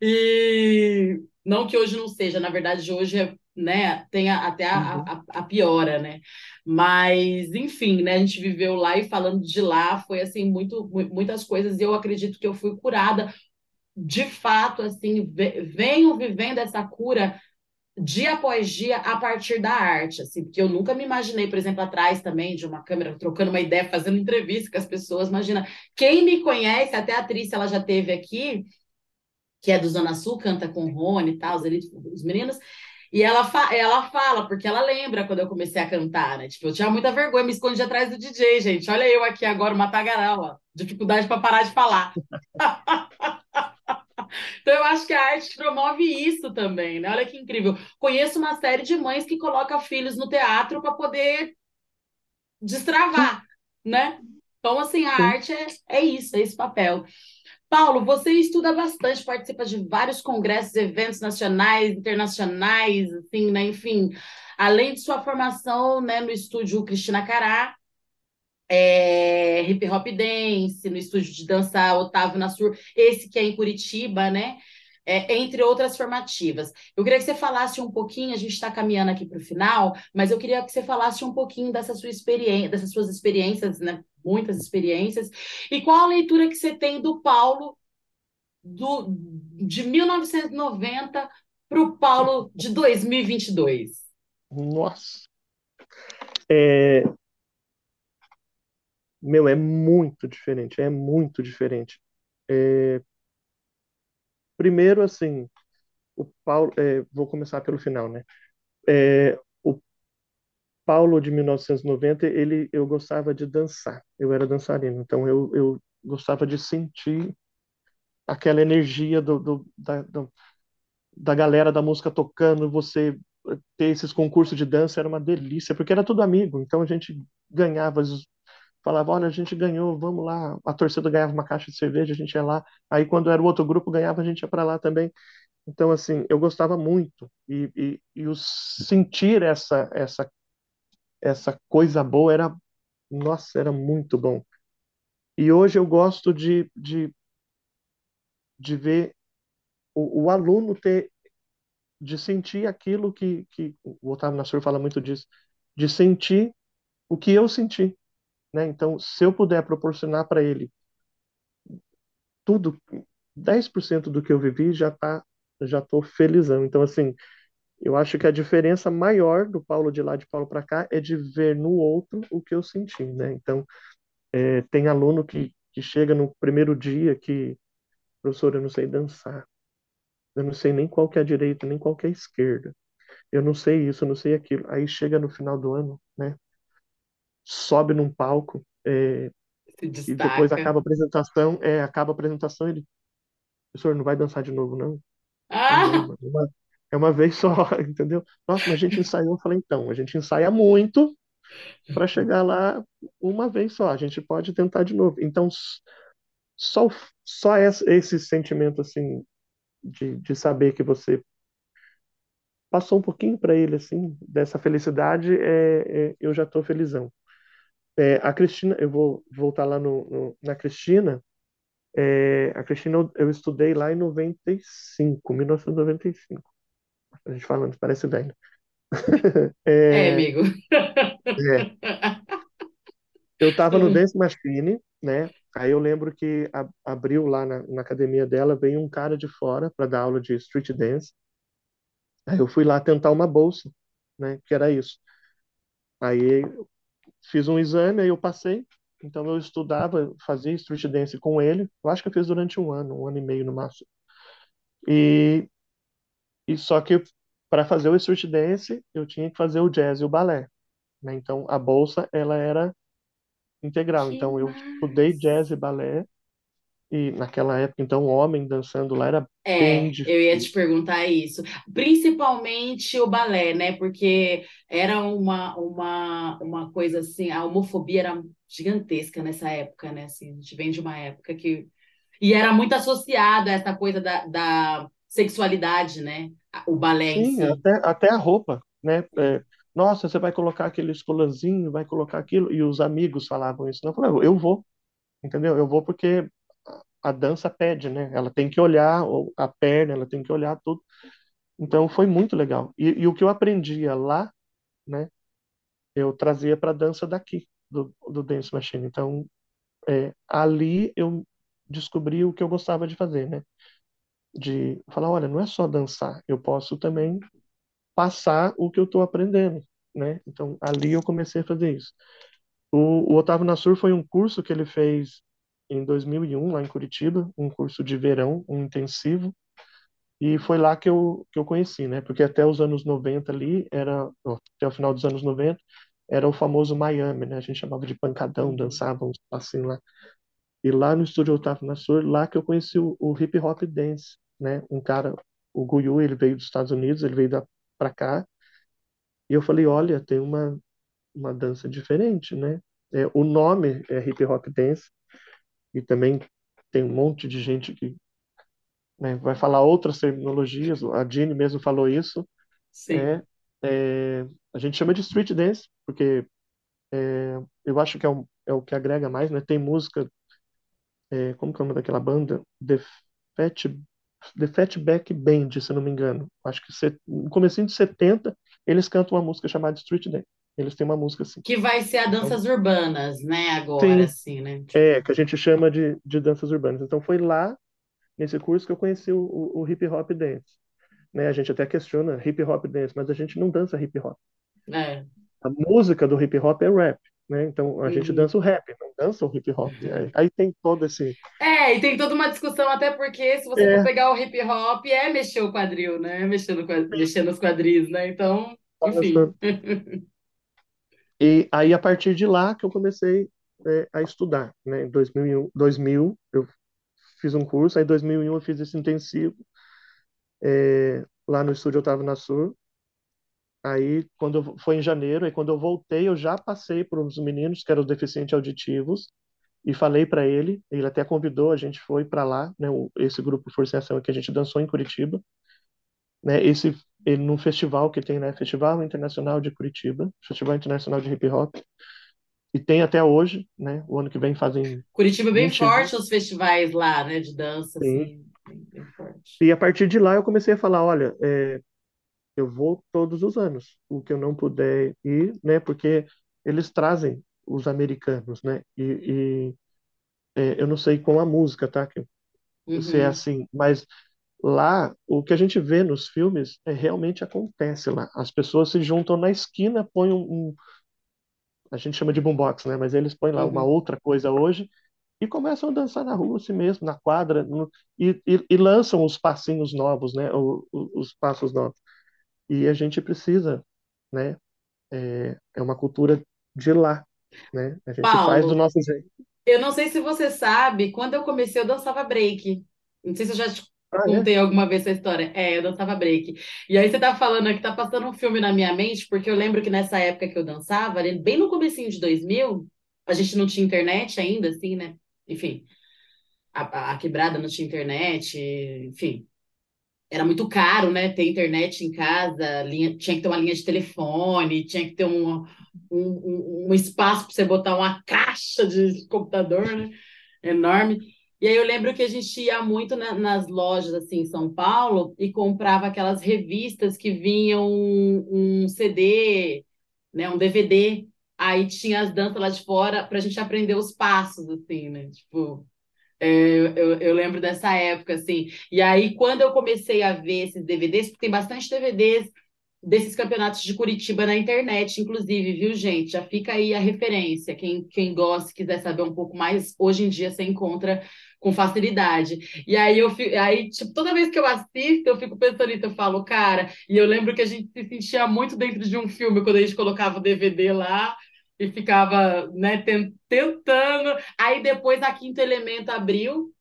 E não que hoje não seja, na verdade, hoje é, né, tem a, até a, uhum. a, a, piora, né? Mas, enfim, né, a gente viveu lá e falando de lá foi assim, muito, muitas coisas, e eu acredito que eu fui curada de fato, assim, venho vivendo essa cura dia após dia a partir da arte, assim, porque eu nunca me imaginei, por exemplo, atrás também de uma câmera, trocando uma ideia, fazendo entrevista com as pessoas. Imagina, quem me conhece, até a atriz, ela já teve aqui, que é do Zona Sul, canta com o Rony e tal, os, os meninos. E ela, fa ela fala, porque ela lembra quando eu comecei a cantar, né? Tipo, eu tinha muita vergonha, me escondi atrás do DJ, gente. Olha eu aqui agora, uma tagaral. Dificuldade para parar de falar. Então, eu acho que a arte promove isso também, né? Olha que incrível. Conheço uma série de mães que colocam filhos no teatro para poder destravar, né? Então, assim, a arte é, é isso, é esse papel. Paulo, você estuda bastante, participa de vários congressos, eventos nacionais, internacionais, assim, né? Enfim, além de sua formação, né, no estúdio Cristina Cará, é, hip hop dance, no estúdio de dança Otávio Nassur, esse que é em Curitiba, né? É, entre outras formativas. Eu queria que você falasse um pouquinho, a gente está caminhando aqui para o final, mas eu queria que você falasse um pouquinho dessa sua experiência, dessas suas experiências, né? Muitas experiências, e qual a leitura que você tem do Paulo do, de 1990 para o Paulo de 2022? Nossa! É, meu, é muito diferente, é muito diferente. É, primeiro, assim, o Paulo, é, vou começar pelo final, né? É, o Paulo de 1990, ele, eu gostava de dançar, eu era dançarino, então eu, eu gostava de sentir aquela energia do, do da, do, da galera da música tocando, você ter esses concursos de dança era uma delícia, porque era tudo amigo, então a gente ganhava falava, olha, a gente ganhou, vamos lá. A torcida ganhava uma caixa de cerveja, a gente ia lá. Aí quando era o outro grupo ganhava, a gente ia para lá também. Então, assim, eu gostava muito. E, e, e o sentir essa, essa, essa coisa boa era, nossa, era muito bom. E hoje eu gosto de, de, de ver o, o aluno ter, de sentir aquilo que, que o Otávio Nassur fala muito disso, de sentir o que eu senti. Né? Então, se eu puder proporcionar para ele tudo, 10% do que eu vivi, já tá, já tô felizão. Então, assim, eu acho que a diferença maior do Paulo de lá de Paulo para cá é de ver no outro o que eu senti, né? Então, é, tem aluno que, que chega no primeiro dia que, professor, eu não sei dançar, eu não sei nem qual que é a direita, nem qual que é a esquerda, eu não sei isso, eu não sei aquilo. Aí chega no final do ano, né? Sobe num palco é, e depois acaba a apresentação, é, acaba a apresentação ele, professor, não vai dançar de novo, não? Ah! É uma, é uma vez só, entendeu? Nossa, mas a gente ensaiou, eu falei, então, a gente ensaia muito para chegar lá uma vez só, a gente pode tentar de novo. Então, só, só esse sentimento, assim, de, de saber que você passou um pouquinho para ele, assim, dessa felicidade, é, é eu já estou felizão. É, a Cristina, eu vou voltar lá no, no na Cristina. É, a Cristina eu, eu, estudei lá em 95, 1995. A gente falando, parece velho. é, é, amigo. É. Eu estava no Dance Machine, né? Aí eu lembro que a, abriu lá na, na academia dela, veio um cara de fora para dar aula de street dance. Aí eu fui lá tentar uma bolsa, né? Que era isso. Aí fiz um exame, aí eu passei. Então eu estudava, fazia street dance com ele. Eu acho que eu fiz durante um ano, um ano e meio no máximo. E, e só que para fazer o street dance, eu tinha que fazer o jazz e o balé. Né? Então a bolsa ela era integral. Que então eu estudei jazz e balé e naquela época, então, o homem dançando lá era É, bem eu ia te perguntar isso. Principalmente o balé, né? Porque era uma, uma, uma coisa assim, a homofobia era gigantesca nessa época, né? Assim, a gente vem de uma época que. E era muito associado a essa coisa da, da sexualidade, né? O balé Sim, si. até, até a roupa, né? É, nossa, você vai colocar aquele colarzinho, vai colocar aquilo. E os amigos falavam isso. Não, eu falei, eu vou, entendeu? Eu vou porque a dança pede, né? Ela tem que olhar a perna, ela tem que olhar tudo. Então foi muito legal. E, e o que eu aprendia lá, né? Eu trazia para a dança daqui, do, do Dance Machine. Então é, ali eu descobri o que eu gostava de fazer, né? De falar, olha, não é só dançar, eu posso também passar o que eu estou aprendendo, né? Então ali eu comecei a fazer isso. O, o Otávio Nassur foi um curso que ele fez em 2001, lá em Curitiba, um curso de verão, um intensivo. E foi lá que eu, que eu conheci, né? Porque até os anos 90 ali, era, ó, até o final dos anos 90, era o famoso Miami, né? A gente chamava de pancadão, dançava uns passinhos lá. E lá no estúdio Otávio Nassur, lá que eu conheci o, o hip hop dance, né? Um cara, o Guyu, ele veio dos Estados Unidos, ele veio da, pra cá, e eu falei, olha, tem uma, uma dança diferente, né? É, o nome é hip hop dance, e também tem um monte de gente que né, vai falar outras terminologias, a Jeanne mesmo falou isso, Sim. é, é, a gente chama de street dance, porque é, eu acho que é, um, é o que agrega mais, né? Tem música, é, como que é o nome daquela banda? The Fat, The Fatback Band, se não me engano. Acho que se, no comecinho de 70, eles cantam uma música chamada Street Dance. Eles têm uma música assim. Que vai ser a Então, danças urbanas, né? Agora, sim, assim, né? é, que a gente chama de, de danças urbanas. Então foi lá, nesse curso, que eu conheci o, o, o hip hop dance. Né? A gente até questiona hip hop dance, mas a gente não dança hip hop. É. A música do hip hop é rap, né? Então a gente Uhum. dança o rap, não dança o hip hop. Aí, aí tem todo esse. É, e tem toda uma discussão, até porque se você for É, pegar o hip hop, é mexer o quadril, né? Mexer, no, quad- mexer nos quadris, né? Então, enfim. E aí, a partir de lá que eu comecei é, a estudar, né? Em 2001, 2000, eu fiz um curso, aí em 2001 eu fiz esse intensivo é, lá no estúdio Otávio Nassur. Aí, quando eu, foi em janeiro, aí quando eu voltei, eu já passei por uns meninos que eram deficientes auditivos e falei para ele, ele até convidou, a gente foi para lá, né? Esse grupo Força em Ação que a gente dançou em Curitiba, né? Esse ele, num festival que tem, né? Festival Internacional de Curitiba, Festival Internacional de Hip Hop, e tem até hoje, né? O ano que vem fazem Curitiba é bem 20 forte os festivais lá, né? De dança, Sim. assim, bem, forte. E a partir de lá eu comecei a falar, olha, é, eu vou todos os anos, o que eu não puder ir, né? Porque eles trazem os americanos, né? E, e, é, eu não sei com a música, tá? Que se é Uhum. assim, mas lá o que a gente vê nos filmes é realmente acontece lá. As pessoas se juntam na esquina, põem um, um- a gente chama de boombox, né? Mas eles põem lá uma Uhum. outra coisa hoje e começam a dançar na rua assim mesmo, na quadra, no- e, e, e lançam os passinhos novos, né? O- o- os passos novos. E a gente precisa, né? É, é uma cultura de lá, né? A gente faz do Paulo, nosso jeito. eu não sei se você sabe, quando eu comecei eu dançava break. Não sei se eu já te Ah, é? contei alguma vez essa história. É, eu dançava break. E aí você tá falando aqui, tá passando um filme na minha mente, porque eu lembro que nessa época que eu dançava, ali bem no comecinho de 2000, a gente não tinha internet ainda, assim, né? Enfim, a, a- a quebrada não tinha internet, enfim. Era muito caro, né? Ter internet em casa, linha, tinha que ter uma linha de telefone, tinha que ter um, um, um, um espaço para você botar uma caixa de computador, né? Enorme. E aí eu lembro que a gente ia muito na- nas lojas assim em São Paulo e comprava aquelas revistas que vinham um, um CD, né? Um DVD. Aí tinha as danças lá de fora para a gente aprender os passos, assim, né? Tipo, é, eu, eu lembro dessa época, assim. E aí, quando eu comecei a ver esses DVDs, porque tem bastante DVDs desses campeonatos de Curitiba na internet, inclusive, viu, gente? Já fica aí a referência. Quem, quem gosta, quiser saber um pouco mais, hoje em dia você encontra com facilidade. E aí, eu fi- aí tipo, toda vez que eu assisto, eu fico pensando nisso, eu falo, cara, e eu lembro que a gente se sentia muito dentro de um filme quando a gente colocava o DVD lá e ficava, né, ten- tentando. Aí depois a Quinto Elemento abriu,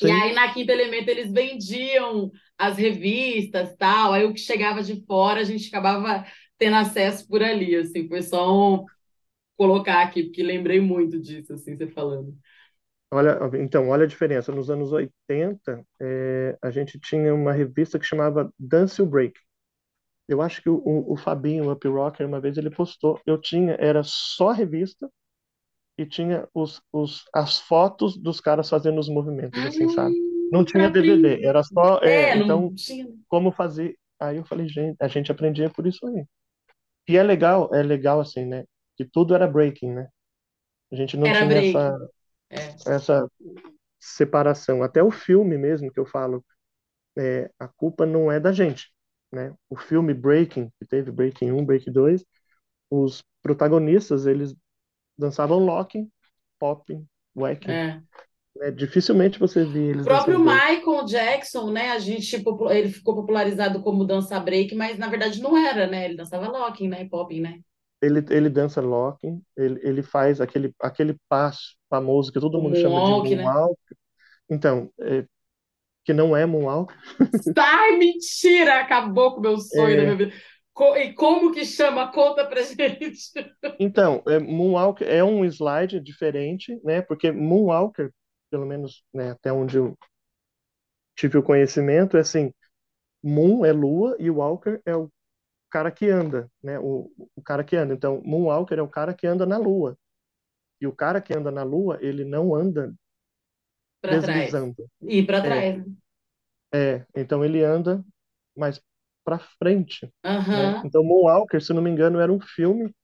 e Sim. aí na Quinto Elemento eles vendiam as revistas, tal. Aí o que chegava de fora a gente acabava tendo acesso por ali, assim. Foi só um colocar aqui, porque lembrei muito disso, assim, você falando. Olha, então, olha a diferença. Nos anos 80, é, a gente tinha uma revista que chamava Dance You Break. Eu acho que o, o, o Fabinho, o Up Rocker, uma vez ele postou. Eu tinha, era só revista e tinha os, os, as fotos dos caras fazendo os movimentos, assim, sabe? Não tinha DVD, era só. É, É, então, tinha. como fazer? Aí eu falei, gente, a gente aprendia por isso aí. E é legal, é legal assim, né? Que tudo era breaking, né? A gente não Era tinha essa, É. essa separação. Até o filme mesmo que eu falo, é, a culpa não é da gente, né? O filme Breaking, que teve Breaking 1, Breaking 2, os protagonistas, eles dançavam locking, popping, whacking. É. né? Dificilmente você vê eles O próprio dançando break. Michael Jackson, né? A gente popu- ele ficou popularizado como dança break, mas na verdade não era, né? Ele dançava locking, né? Popping, né? Ele, ele dança locking, ele, ele faz aquele, aquele passo famoso que todo mundo chama de moonwalk, né? moonwalk. Então, é, que não é moonwalk, Ai, mentira! Acabou com o meu sonho da É. minha vida. Co- e como que chama? Conta pra gente. Então, é, Moonwalk é um slide diferente, né? Porque Moonwalker, pelo menos, né, até onde eu tive o conhecimento, é assim, Moon é lua e Walker é o cara que anda, né? O, o cara que anda. Então, Moonwalker é o cara que anda na lua. E o cara que anda na lua, ele não anda Pra trás. deslizando. E pra trás. né? É, então ele anda mais para frente, né? Aham. Então, Moonwalker, se não me engano, era um filme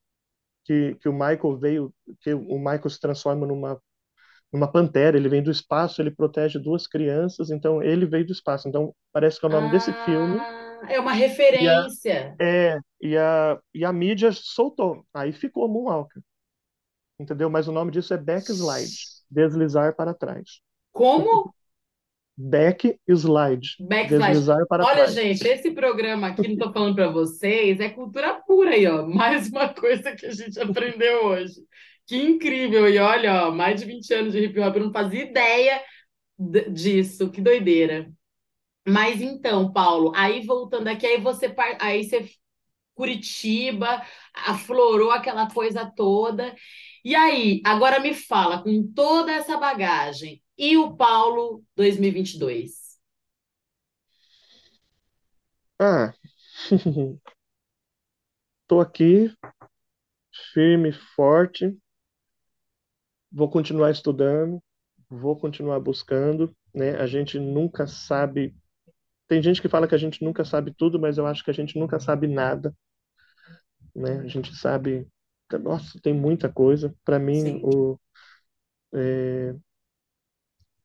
que, que o Michael veio, que o Michael se transforma numa numa pantera, ele vem do espaço, ele protege duas crianças, então ele veio do espaço. Então, parece que é o nome desse filme. É uma referência. É, e a, e a mídia soltou. Aí ficou Moonwalker. Entendeu? Mas o nome disso é backslide, deslizar para trás. Como? Backslide, Backslide. deslizar para Olha, trás. gente, esse programa aqui, não tô falando para vocês, é cultura pura aí, ó. Mais uma coisa que a gente aprendeu hoje. Que incrível! E olha, ó, mais de 20 anos de hip hop, eu não fazia ideia disso, que doideira. Mas então, Paulo, aí voltando aqui, aí você, aí você Curitiba, aflorou aquela coisa toda. E aí, agora me fala, com toda essa bagagem, e o Paulo 2022? Ah, tô aqui, firme, forte, vou continuar estudando, vou continuar buscando, né? A gente nunca sabe. Tem gente que fala que a gente nunca sabe tudo, mas eu acho que a gente nunca sabe nada, né? A gente sabe. Nossa, tem muita coisa. Para mim, Sim. o, é,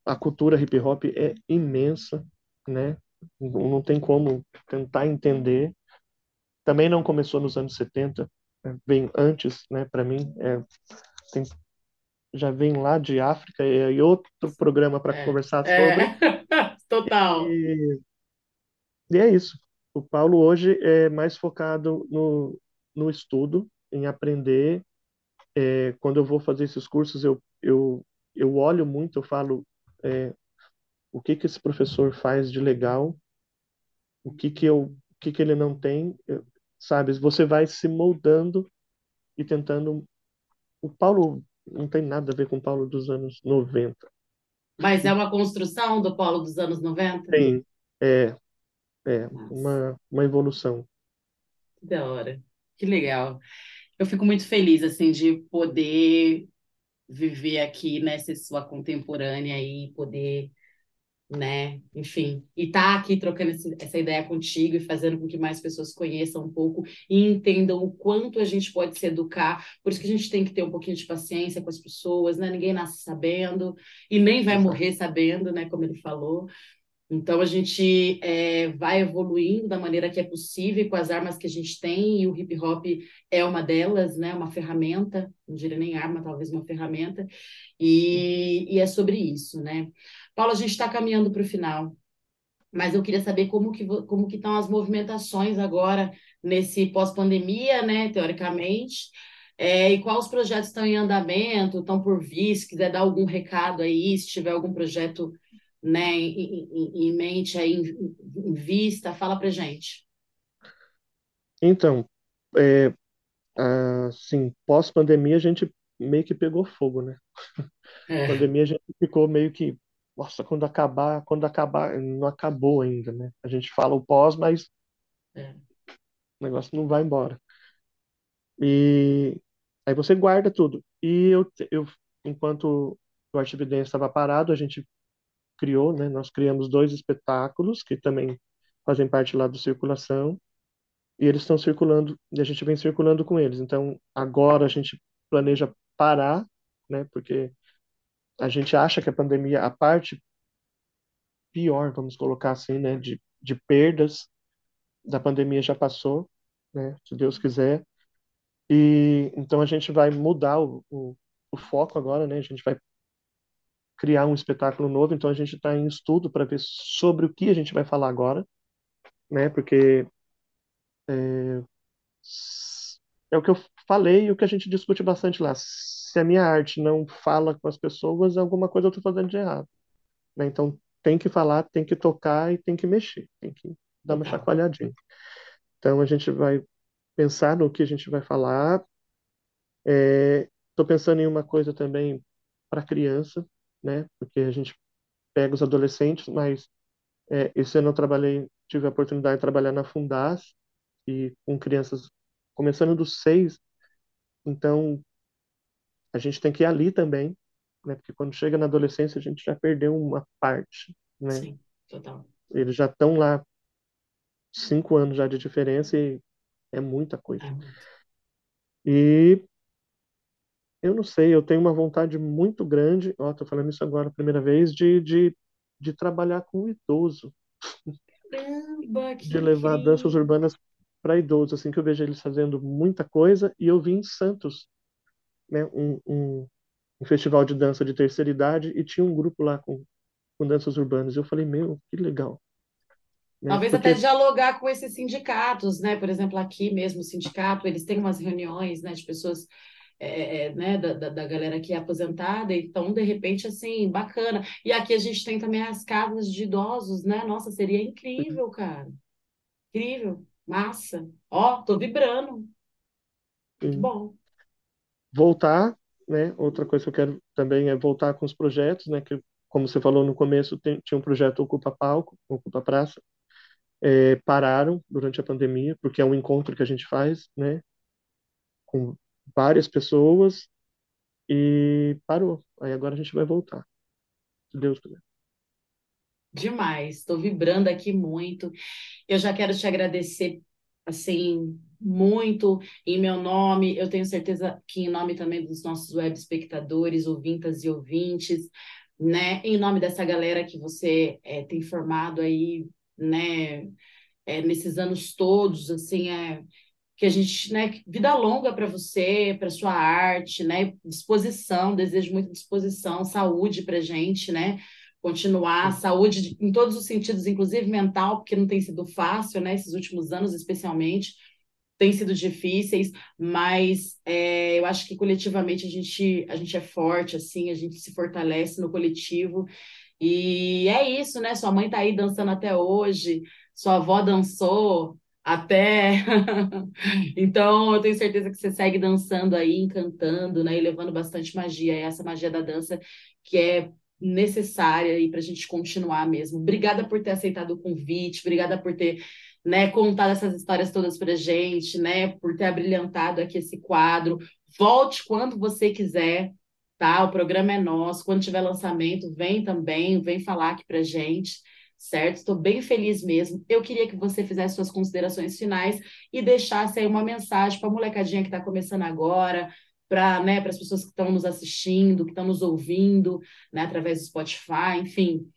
a cultura hip hop é imensa, né? Não tem como tentar entender. Também não começou nos anos 70, né? vem antes, né? Para mim, é, tem, já vem lá de África e, e outro programa para É, conversar sobre. é, total. E, e é isso. O Paulo hoje é mais focado no, no estudo, em aprender. É, quando eu vou fazer esses cursos, eu, eu, eu olho muito, eu falo é, o que que esse professor faz de legal, o que que eu, o que que ele não tem, eu- sabe? Você vai se moldando e tentando. O Paulo não tem nada a ver com o Paulo dos anos 90. Mas é uma construção do Paulo dos anos 90? Tem, é, é uma, uma evolução. Que da hora. Que legal. Eu fico muito feliz, assim, de poder viver aqui, né, ser sua contemporânea e poder, né, enfim, e estar aqui trocando esse- essa ideia contigo e fazendo com que mais pessoas conheçam um pouco e entendam o quanto a gente pode se educar. Por isso que a gente tem que ter um pouquinho de paciência com as pessoas, né? Ninguém nasce sabendo e nem vai morrer sabendo, né, como ele falou. Então a gente é, vai evoluindo da maneira que é possível com as armas que a gente tem, e o hip hop é uma delas, né? Uma ferramenta, não diria nem arma, talvez uma ferramenta, e, e é sobre isso, né? Paulo, a gente está caminhando para o final, mas eu queria saber como que, como que estão as movimentações agora nesse pós-pandemia, né? Teoricamente. É, e quais os projetos estão em andamento, estão por vir, se quiser dar algum recado aí, se tiver algum projeto né, em, em- em mente aí, em, em vista, fala pra gente. Então, é, assim, pós-pandemia a gente meio que pegou fogo, né? É, Pandemia a gente ficou meio que, nossa, quando acabar, quando acabar, não acabou ainda, né? A gente fala o pós, mas é, o negócio não vai embora. E aí você guarda tudo. E eu, eu enquanto o Arte Evidência estava parado, a gente criou, né? Nós criamos dois espetáculos que também fazem parte lá do Circulação. E eles estão circulando, e a gente vem circulando com eles. Então, agora a gente planeja parar, né? Porque a gente acha que a pandemia, a parte pior, vamos colocar assim, né? De, de perdas da pandemia já passou, né? Se Deus quiser. E então a gente vai mudar o, o, o foco agora, né? A gente vai criar um espetáculo novo, então a gente está em estudo para ver sobre o que a gente vai falar agora, né? Porque é, é o que eu falei e o que a gente discute bastante lá. Se a minha arte não fala com as pessoas, alguma coisa eu estou fazendo de errado, né? Então tem que falar, tem que tocar e tem que mexer, tem que dar uma chacoalhadinha. Então a gente vai pensar no que a gente vai falar. Estou é, pensando em uma coisa também para criança, né? Porque a gente pega os adolescentes, mas é, esse ano eu trabalhei, tive a oportunidade de trabalhar na Fundas e com crianças começando dos seis, então a gente tem que ir ali também, né? Porque quando chega na adolescência a gente já perdeu uma parte, né? Sim, total. Eles já estão lá cinco anos já de diferença e é muita coisa. É muito. E eu não sei, eu tenho uma vontade muito grande, ó, tô falando isso agora a primeira vez, de, de, de trabalhar com o idoso, Caramba, que de levar danças urbanas para idosos, assim, que eu vejo eles fazendo muita coisa, e eu vi em Santos, né, um, um, um festival de dança de terceira idade, e tinha um grupo lá com, com danças urbanas, eu falei, meu, que legal. Né? Talvez Porque, até dialogar com esses sindicatos, né? Por exemplo, aqui mesmo o sindicato, eles têm umas reuniões, né, de pessoas, é, é, né, da, da, galera que é aposentada, então, de repente, assim, bacana. E aqui a gente tem também as casas de idosos, né? Nossa, seria incrível, cara. Incrível, massa. Ó, tô vibrando. Muito sim, bom. voltar, né, outra coisa que eu quero também é voltar com os projetos, né, que, como você falou no começo, tem, tinha um projeto Ocupa Palco, Ocupa Praça, é, pararam durante a pandemia, porque é um encontro que a gente faz, né, com várias pessoas e parou. Aí agora a gente vai voltar, Deus quiser. Demais. Estou vibrando aqui muito. Eu já quero te agradecer, assim, muito em meu nome. Eu tenho certeza que em nome também dos nossos web espectadores, ouvintas e ouvintes, né? Em nome dessa galera que você é, tem formado aí, né? É, nesses anos todos, assim, é que a gente, né? Vida longa para você, para sua arte, né? Disposição, desejo muita disposição, saúde para gente, né? Continuar, saúde de- em todos os sentidos, inclusive mental, porque não tem sido fácil, né? Esses últimos anos, especialmente têm sido difíceis, mas é, eu acho que coletivamente a gente, a gente é forte, assim, a gente se fortalece no coletivo. E é isso, né? Sua mãe tá aí dançando até hoje, sua avó dançou até. Então, eu tenho certeza que você segue dançando aí, encantando, né? E levando bastante magia, essa magia da dança que é necessária aí para a gente continuar mesmo. Obrigada por ter aceitado o convite, obrigada por ter né, contar essas histórias todas para gente, né, por ter abrilhantado aqui esse quadro. Volte quando você quiser, tá? O programa é nosso. Quando tiver lançamento, vem também, vem falar aqui para gente, certo? Estou bem feliz mesmo. Eu queria que você fizesse suas considerações finais e deixasse aí uma mensagem para a molecadinha que está começando agora, para né, as pessoas que estão nos assistindo, que estão nos ouvindo, né, através do Spotify, enfim.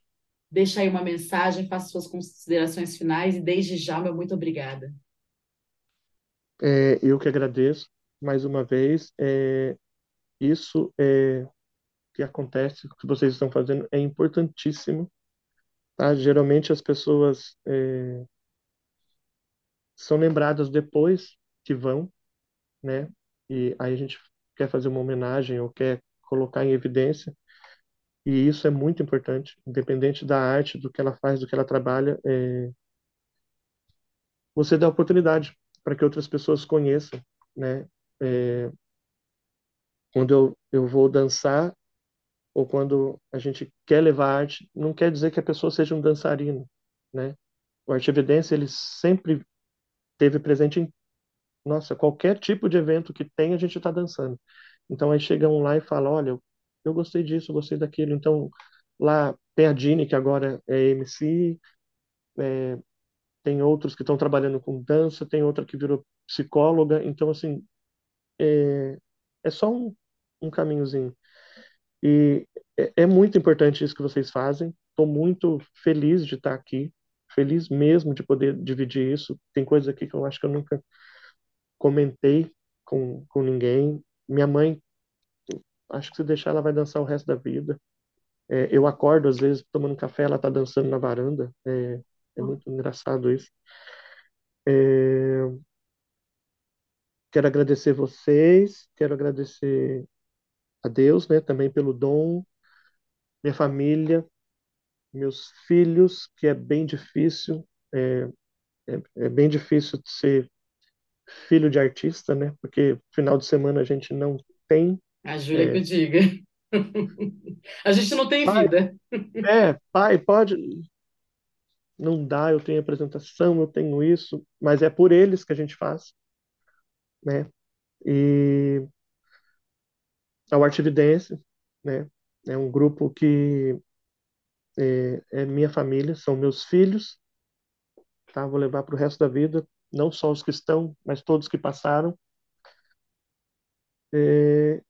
Deixa aí uma mensagem, faça suas considerações finais e desde já, meu muito obrigada. É, eu que agradeço mais uma vez. É, isso é que acontece, o que vocês estão fazendo é importantíssimo, tá? Geralmente as pessoas é, são lembradas depois que vão, né? E aí a gente quer fazer uma homenagem ou quer colocar em evidência, e isso é muito importante, independente da arte, do que ela faz, do que ela trabalha, é, você dá oportunidade para que outras pessoas conheçam, né? É, quando eu, eu vou dançar ou quando a gente quer levar arte, não quer dizer que a pessoa seja um dançarino, né? O Arte Evidência, ele sempre teve presente em, nossa, qualquer tipo de evento que tem, a gente está dançando. Então aí chega um lá e fala, olha, eu, gostei disso, eu gostei daquilo. Então lá tem a que agora é MC, é, tem outros que estão trabalhando com dança, tem outra que virou psicóloga. Então, assim, é, é só um, um caminhozinho. E é, é muito importante isso que vocês fazem. Estou muito feliz de estar aqui, feliz mesmo de poder dividir isso. Tem coisas aqui que eu acho que eu nunca comentei com, com ninguém. Minha mãe, acho que se deixar, ela vai dançar o resto da vida. É, eu acordo, às vezes, tomando café, ela está dançando na varanda. É, é muito engraçado isso. É, quero agradecer vocês, quero agradecer a Deus, né, também pelo dom, minha família, meus filhos, que é bem difícil, é, é, é bem difícil ser filho de artista, né, porque final de semana a gente não tem. A Júlia é, que eu diga. A gente não tem pai, vida. É, pai, pode. Não dá, eu tenho apresentação, eu tenho isso, mas é por eles que a gente faz, né? E a Arte Evidência, né? É um grupo que é, é minha família, são meus filhos, tá? Vou levar para o resto da vida, não só os que estão, mas todos que passaram. É,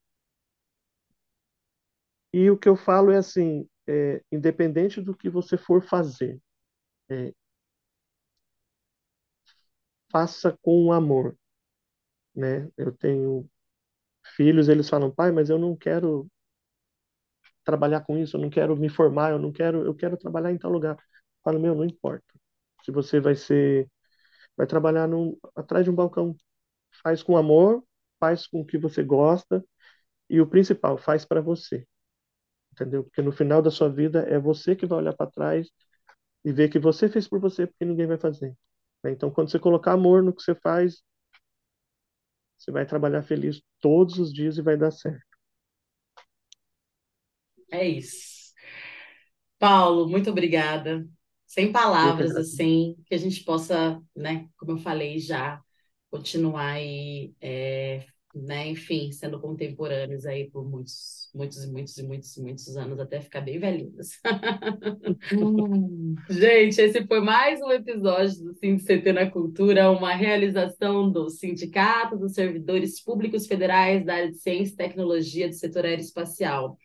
e o que eu falo é assim, é, independente do que você for fazer, é, faça com amor, né? Eu tenho filhos, eles falam, pai, mas eu não quero trabalhar com isso, eu não quero me formar, eu não quero, eu quero trabalhar em tal lugar. Eu falo, meu, não importa. Se você vai ser, vai trabalhar num, atrás de um balcão, faz com amor, faz com o que você gosta e o principal, faz para você entendeu? Porque no final da sua vida é você que vai olhar para trás e ver que você fez por você, porque ninguém vai fazer. Né? Então, quando você colocar amor no que você faz, você vai trabalhar feliz todos os dias e vai dar certo. É isso. Paulo, muito obrigada. Sem palavras, assim, que a gente possa, né, como eu falei já, continuar aí é, né, enfim, sendo contemporâneos aí por muitos, muitos, muitos e muitos, muitos anos, até ficar bem velhinhos. Gente, esse foi mais um episódio do CT na Cultura, uma realização do Sindicato dos Servidores Públicos Federais da área de Ciência e Tecnologia do setor aeroespacial.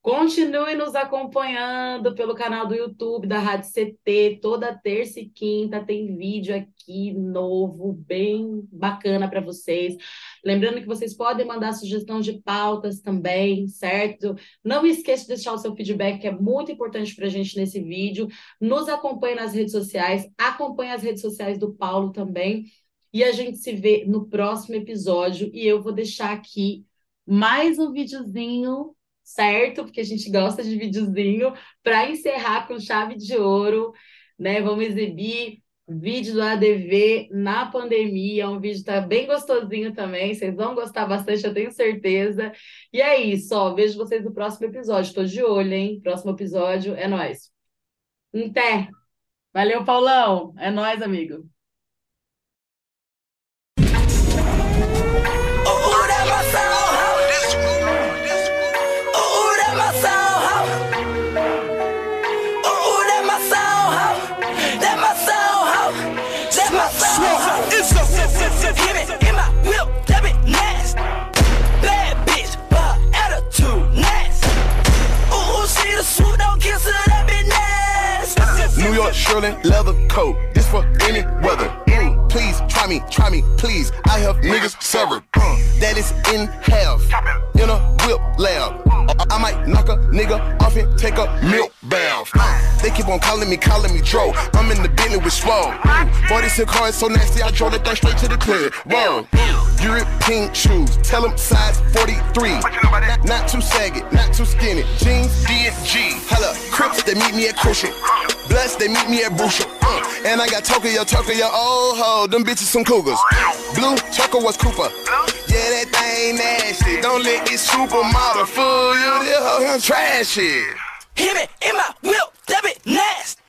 Continue nos acompanhando pelo canal do YouTube da Rádio CT. Toda terça e quinta tem vídeo aqui novo, bem bacana para vocês. Lembrando que vocês podem mandar sugestão de pautas também, certo? Não esqueça de deixar o seu feedback, que é muito importante para a gente nesse vídeo. Nos acompanhe nas redes sociais, acompanhe as redes sociais do Paulo também. E a gente se vê no próximo episódio. E eu vou deixar aqui mais um videozinho certo? Porque a gente gosta de videozinho, para encerrar com chave de ouro, né? Vamos exibir vídeo do ADV na pandemia, um vídeo tá bem gostosinho também, vocês vão gostar bastante, eu tenho certeza. E é isso, ó, vejo vocês no próximo episódio, tô de olho, hein? Próximo episódio é nós. Até. Valeu, Paulão. É nós, amigo. Shirley leather coat. This for any weather. Mm, please try me, try me, please. I have niggas severed. Uh, that is in half. In a whip lab. I might knock a nigga off and take a milk bath. They keep on calling me, calling me Dro. I'm in the building with Swole. 46 cars so nasty, I drove that thing straight to the crib. Whoa. European shoes, tell them size 43. Not, not too saggy, not too skinny. Jeans, D and G. Hello, Crips, they meet me at Crucial. Bless, they meet me at Brucial. Uh, and I got Tokyo, Tokyo, oh ho, them bitches some cougars. Blue, Choco was Cooper yeah, that thing nasty. Don't let this supermodel fool you, this hoe trash shit. Hit me in my whip, that be nasty.